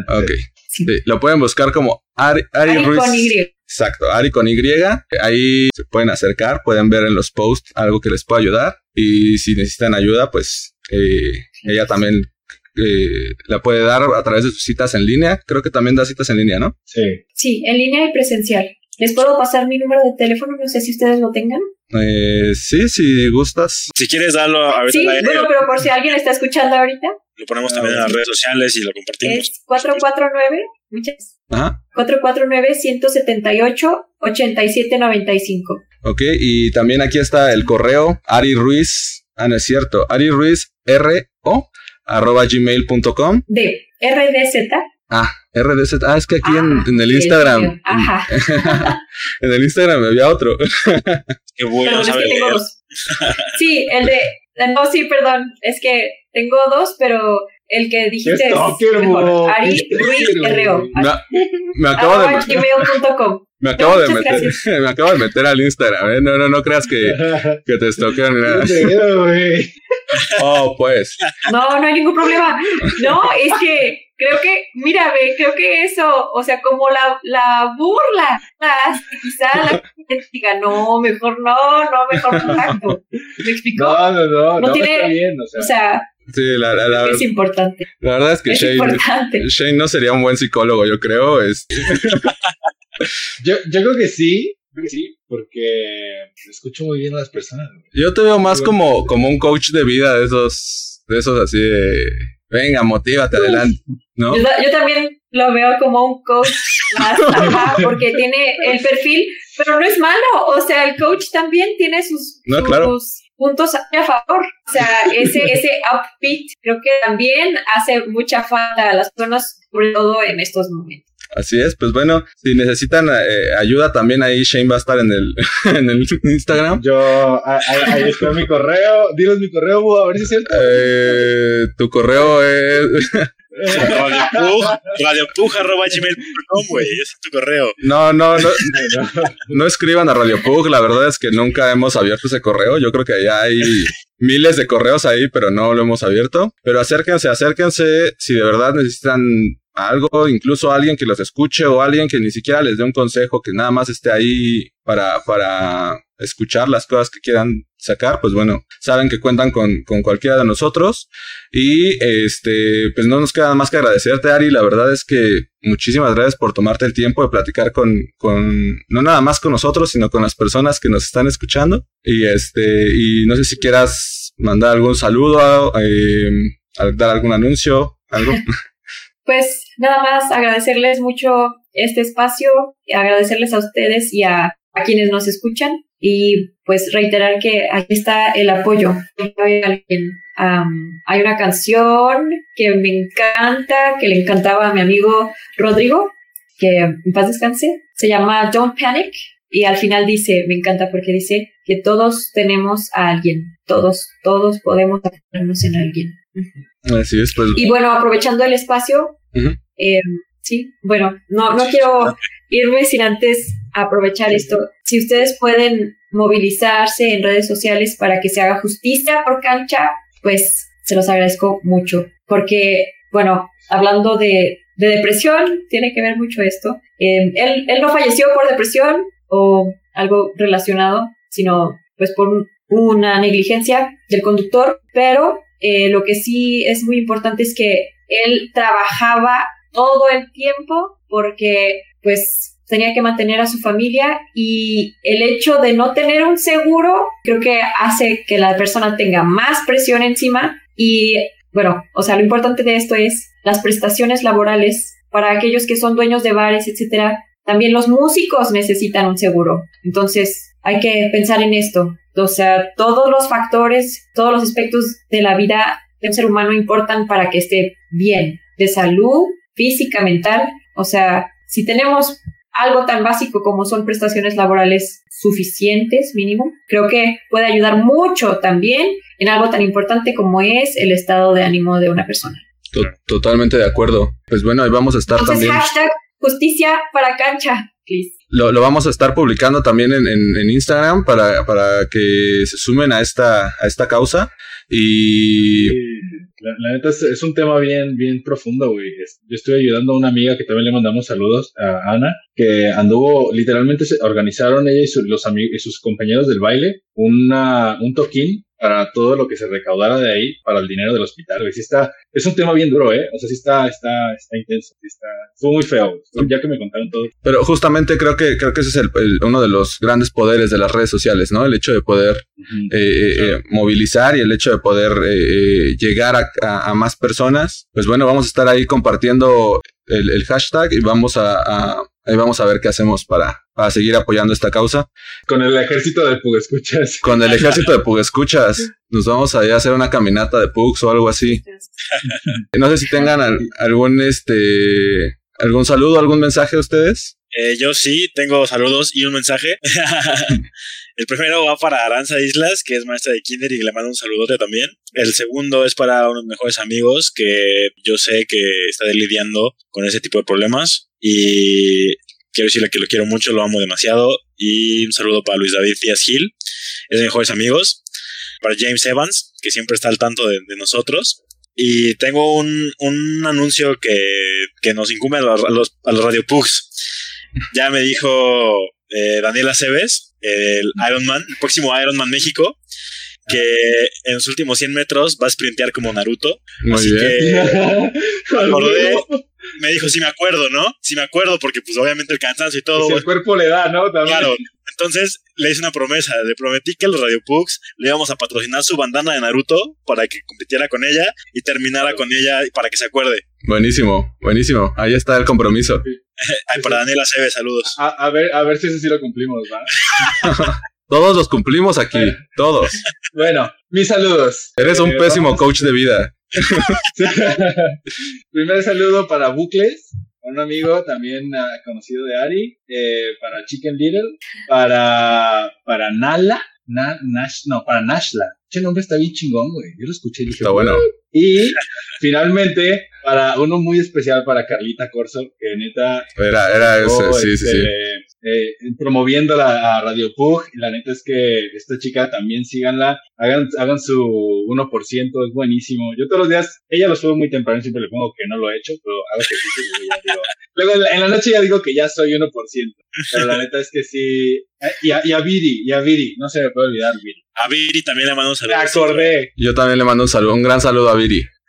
Ok. Sí. Sí, lo pueden buscar como Ari, Ari, Ari Ruiz. con Y. Exacto, Ari con Y. Ahí se pueden acercar, pueden ver en los posts algo que les pueda ayudar. Y si necesitan ayuda, pues eh, ella también eh, la puede dar a través de sus citas en línea. Creo que también da citas en línea, ¿no? Sí. Sí, en línea y presencial. ¿Les puedo pasar mi número de teléfono? No sé si ustedes lo tengan. Eh, sí, si gustas. Si quieres darlo ahorita. Sí, bueno, pero por si alguien está escuchando ahorita. Lo ponemos también en las redes sociales y lo compartimos. Es 449 Muchas. Ajá. 449-178-8795. Ok, y también aquí está el correo Ari Ruiz. Ah, no es cierto. Ari Ruiz R O arroba gmail.com. D. RDZ. Ah, RDZ. Ah, es que aquí en, Ah, en el Instagram. Ajá. en el Instagram había otro. Qué bueno, Perdón, es sabe que tengo leer. dos. Sí, el de. No, sí, perdón. Es que tengo dos, pero el que dijiste es mejor. Ari Ruiz R.O. me, me acabo de Arroba gmail.com. me acabo de meter me acabo de meter al Instagram, ¿eh? No, no, no creas que, que te ni nada. Oh, pues. No, no hay ningún problema. No, es que creo que, mira, ve, creo que eso, o sea, como la, la burla, quizá la gente diga, no, mejor no, no, mejor contacto. ¿Me explicó? No, no, no, No no, tiene- está bien, o sea. O sea, Sí, la, la, la, es importante. la verdad es que Es Shane. Shane no sería un buen psicólogo, yo creo. Es, Yo, yo creo que sí, creo que sí, porque escucho muy bien a las personas. yo te veo más como, como un coach de vida de esos, de esos así de venga, motívate adelante, ¿no? Yo, yo también lo veo como un coach más, ajá, porque tiene el perfil, pero no es malo. O sea, el coach también tiene sus, No, sus claro. puntos a favor. O sea, ese, ese upbeat creo que también hace mucha falta a las personas, sobre todo en estos momentos. Así es, pues bueno, si necesitan eh, ayuda también ahí Shane va a estar en el, en el Instagram. Yo, ahí, ahí está mi correo. Dinos mi correo, bu, a ver si es cierto. Eh, tu correo es... Radiopug, radiopug arroba gmail.com, güey. Ese es tu correo. No, no, no, no escriban a Radio Pug, la verdad es que nunca hemos abierto ese correo, yo creo que ya hay miles de correos ahí, pero no lo hemos abierto. Pero acérquense, acérquense si de verdad necesitan algo, incluso alguien que los escuche o alguien que ni siquiera les dé un consejo, que nada más esté ahí para, para escuchar las cosas que quieran sacar, pues bueno, saben que cuentan con, con cualquiera de nosotros. Y este, pues no nos queda más que agradecerte, Ari. La verdad es que muchísimas gracias por tomarte el tiempo de platicar con, con, no nada más con nosotros, sino con las personas que nos están escuchando. Y este, y no sé si quieras mandar algún saludo, eh, dar algún anuncio, algo. Pues nada más agradecerles mucho este espacio, agradecerles a ustedes y a, a quienes nos escuchan y pues reiterar que aquí está el apoyo. Um, hay una canción que me encanta, que le encantaba a mi amigo Rodrigo, que en paz descanse, se llama Don't Panic y al final dice, me encanta porque dice que todos tenemos a alguien, todos, todos podemos apoyarnos en alguien. Así es, pues. Y bueno, aprovechando el espacio, Eh, sí, bueno, no, no quiero irme sin antes aprovechar esto. Si ustedes pueden movilizarse en redes sociales para que se haga justicia por cancha, pues se los agradezco mucho. Porque, bueno, hablando de, de depresión, tiene que ver mucho esto. Eh, él, él no falleció por depresión o algo relacionado, sino pues por un- una negligencia del conductor, pero eh, lo que sí es muy importante es que él trabajaba todo el tiempo porque pues tenía que mantener a su familia y el hecho de no tener un seguro creo que hace que la persona tenga más presión encima y bueno, o sea, lo importante de esto es las prestaciones laborales para aquellos que son dueños de bares, etcétera. También los músicos necesitan un seguro. Entonces, hay que pensar en esto. O sea, todos los factores, todos los aspectos de la vida de un ser humano importan para que esté bien, de salud, física, mental. O sea, si tenemos algo tan básico como son prestaciones laborales suficientes, mínimo, creo que puede ayudar mucho también en algo tan importante como es el estado de ánimo de una persona. To- totalmente de acuerdo. Pues bueno, ahí vamos a estar Entonces, también. hashtag justicia para cancha, please. Lo, lo vamos a estar publicando también en, en- en Instagram para, para que se sumen a esta, a esta causa. Y La, neta es, un tema bien, bien profundo, güey. Yo estoy ayudando a una amiga que también le mandamos saludos, a Ana, que anduvo, literalmente se organizaron ella y, su- los y sus compañeros del baile una, un toquín para todo lo que se recaudara de ahí para el dinero del hospital, güey. Sí está, es un tema bien duro, ¿eh? O sea, sí está, está, está intenso, sí está, estuvo muy feo, güey. ya que me contaron todo. Pero justamente creo que, creo que ese es el- el- uno de los grandes poderes de las redes sociales, ¿no? El hecho de poder eh, eh, eh, movilizar y el hecho de poder eh, llegar a, a- a más personas. Pues bueno, vamos a estar ahí compartiendo el, el hashtag y vamos a, a- ahí vamos a ver qué hacemos para, para seguir apoyando esta causa. Con el ejército de Pug, escuchas. Con el ejército de Pug Escuchas, nos vamos a ir a hacer una caminata de Pugs o algo así. No sé si tengan al- algún este algún saludo, algún mensaje a ustedes. Eh, yo sí tengo saludos y un mensaje. el primero va para Aranza Islas, que es maestra de kinder y le mando un saludote también. El segundo es para unos mejores amigos que yo sé que está lidiando con ese tipo de problemas y quiero decirle que lo quiero mucho, lo amo demasiado y un saludo para Luis David Díaz Gil, es de mejores amigos. Para James Evans, que siempre está al tanto de, nosotros. Y tengo un, un anuncio que, que nos incumbe a los, a los Radio Pugs. Ya me dijo eh, Daniela Cebes, el Ironman, el próximo Ironman México, que en los últimos 100 metros va a sprintear como Naruto. Muy Así bien. que me acordé, me dijo, sí me acuerdo, ¿no? Sí me acuerdo, porque pues obviamente el cansancio y todo. Si el cuerpo le da, ¿no? También. Claro. Entonces le hice una promesa, le prometí que a los Radio Pugs le íbamos a patrocinar su bandana de Naruto para que compitiera con ella y terminara con ella para que se acuerde. Buenísimo, buenísimo. Ahí está el compromiso. Ay, para Daniela Cebe, saludos. A, a ver, a ver si eso sí lo cumplimos, ¿va? Todos los cumplimos aquí, todos. Bueno, mis saludos. Eres un Eh, pésimo vamos- coach de vida. Primer saludo para Bucles, un amigo también ah, conocido de Ari, eh, para Chicken Little, para, para Nala, Na- Nash, no, para Nashla. Ese nombre está bien chingón, güey. Yo lo escuché y dije, Está bueno. Y finalmente, para uno muy especial para Carlita Corso, que neta Era, era ese, sí, sí, sí. este, eh, promoviéndola a Radio Pug. Y la neta es que esta chica también síganla. Hagan, hagan su 1%, es buenísimo. Yo todos los días, ella lo sube muy temprano, siempre le pongo que no lo he hecho, pero hago ejercicio y luego ya digo. Luego en la, en la noche ya digo que ya soy 1%. Pero la neta es que sí. Y a, y a Viri, y a Viri, no se me puede olvidar Viri. A Viri también le mando un Me saludo. acordé. Yo también le mando un saludo, un gran saludo a Viri.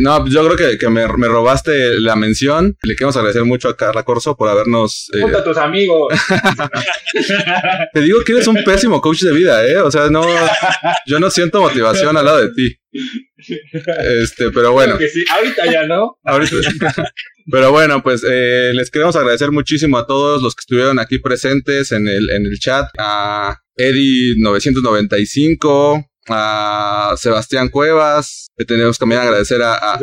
No, yo creo que, que me, me robaste la mención. Le queremos agradecer mucho a Carla Corso por habernos. eh, Junta a tus amigos. te digo que eres un pésimo coach de vida, ¿eh? O sea, no. Yo no siento motivación al lado de ti. Este, pero bueno. Creo que sí. Ahorita ya no. Ahorita. Pero bueno, pues eh, les queremos agradecer muchísimo a todos los que estuvieron aquí presentes en el, en el chat. A Eddie995, a Sebastián Cuevas. Le tenemos también agradecer a, a,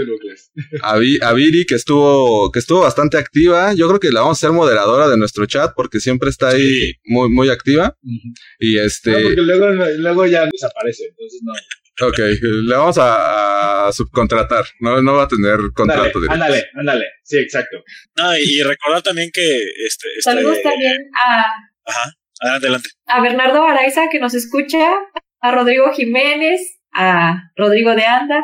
a, Vi- a Viri, que estuvo, que estuvo bastante activa. Yo creo que la vamos a hacer moderadora de nuestro chat porque siempre está ahí Sí. muy, muy activa. Y este. No, porque luego, luego ya desaparece, entonces no. Ok, le vamos a, a subcontratar. No, no va a tener Ándale, contrato directo. ándale, ándale. Sí, exacto. No, y, y recordar también que este, este Saludos también a, Ajá. Adelante, adelante. a Bernardo Araiza que nos escucha, a Rodrigo Jiménez, a Rodrigo de Anda.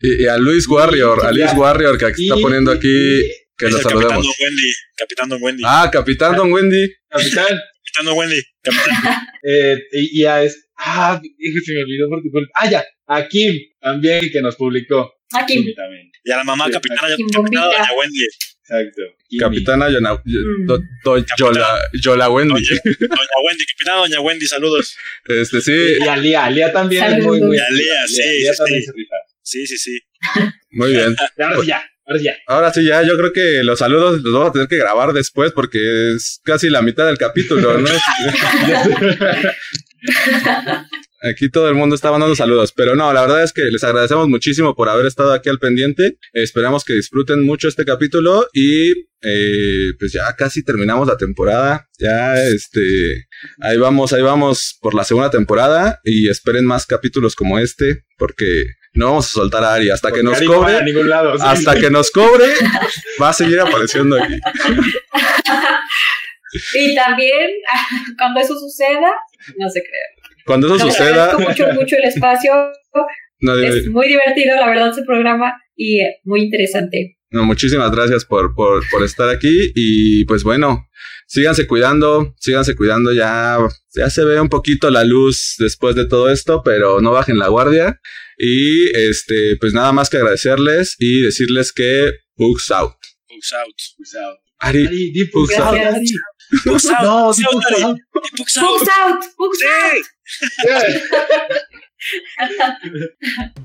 Y, y a Luis Warrior, a Luis. Warrior que aquí está poniendo aquí que Es lo el Capitán saludemos. Don Wendy. Capitán Don Wendy. Ah, Capitán Don Wendy. Capitán, Capitán Don Wendy. Capitán. eh, y, y a es, ah, dije, se me olvidó por tu culpa. Ah, ya, a Kim también que nos publicó. Aquí. Kimi también, Y a la mamá Sí, capitana, Kim capitana. Doña Wendy. Exacto. Capitana Yona, Mm. Do- Do- Yola, Yola Wendy. Doña, Doña Wendy, capitana Doña Wendy, saludos. Este sí, Y a Lía, Lía también es muy, muy. Saludos. Y a Lía, sí, Lía sí, también sí. se rifa. Sí, sí, sí. muy bien. Y Ahora sí ya, ahora sí ya. Ahora sí, ya yo creo que los saludos los vamos a tener que grabar después porque es casi la mitad del capítulo, ¿no? Aquí todo el mundo está mandando saludos, pero no, la verdad es que les agradecemos muchísimo por haber estado aquí al pendiente. Esperamos que disfruten mucho este capítulo y eh, pues ya casi terminamos la temporada. Ya este, ahí vamos, ahí vamos por la segunda temporada y esperen más capítulos como este porque no vamos a soltar a Ari hasta que nos Ari no cobre. a ningún lado. sí. Hasta que nos cobre, va a seguir apareciendo aquí. Y también, cuando eso suceda, no se crea. Cuando eso Les suceda, mucho, mucho el espacio. no, Es muy divertido, la verdad, su programa y muy interesante. no, muchísimas gracias por, por, por estar aquí. Y pues bueno, síganse cuidando, síganse cuidando. Ya, ya se ve un poquito la luz después de todo esto, pero no bajen la guardia. Y este, pues nada más que agradecerles y decirles que Pugs out. Pugs out. Pugs out. Ari, Ari, di Pugs out, out. Ari. Pugs out. No, Pugs di out, Pugs Ari. out. Pugs out.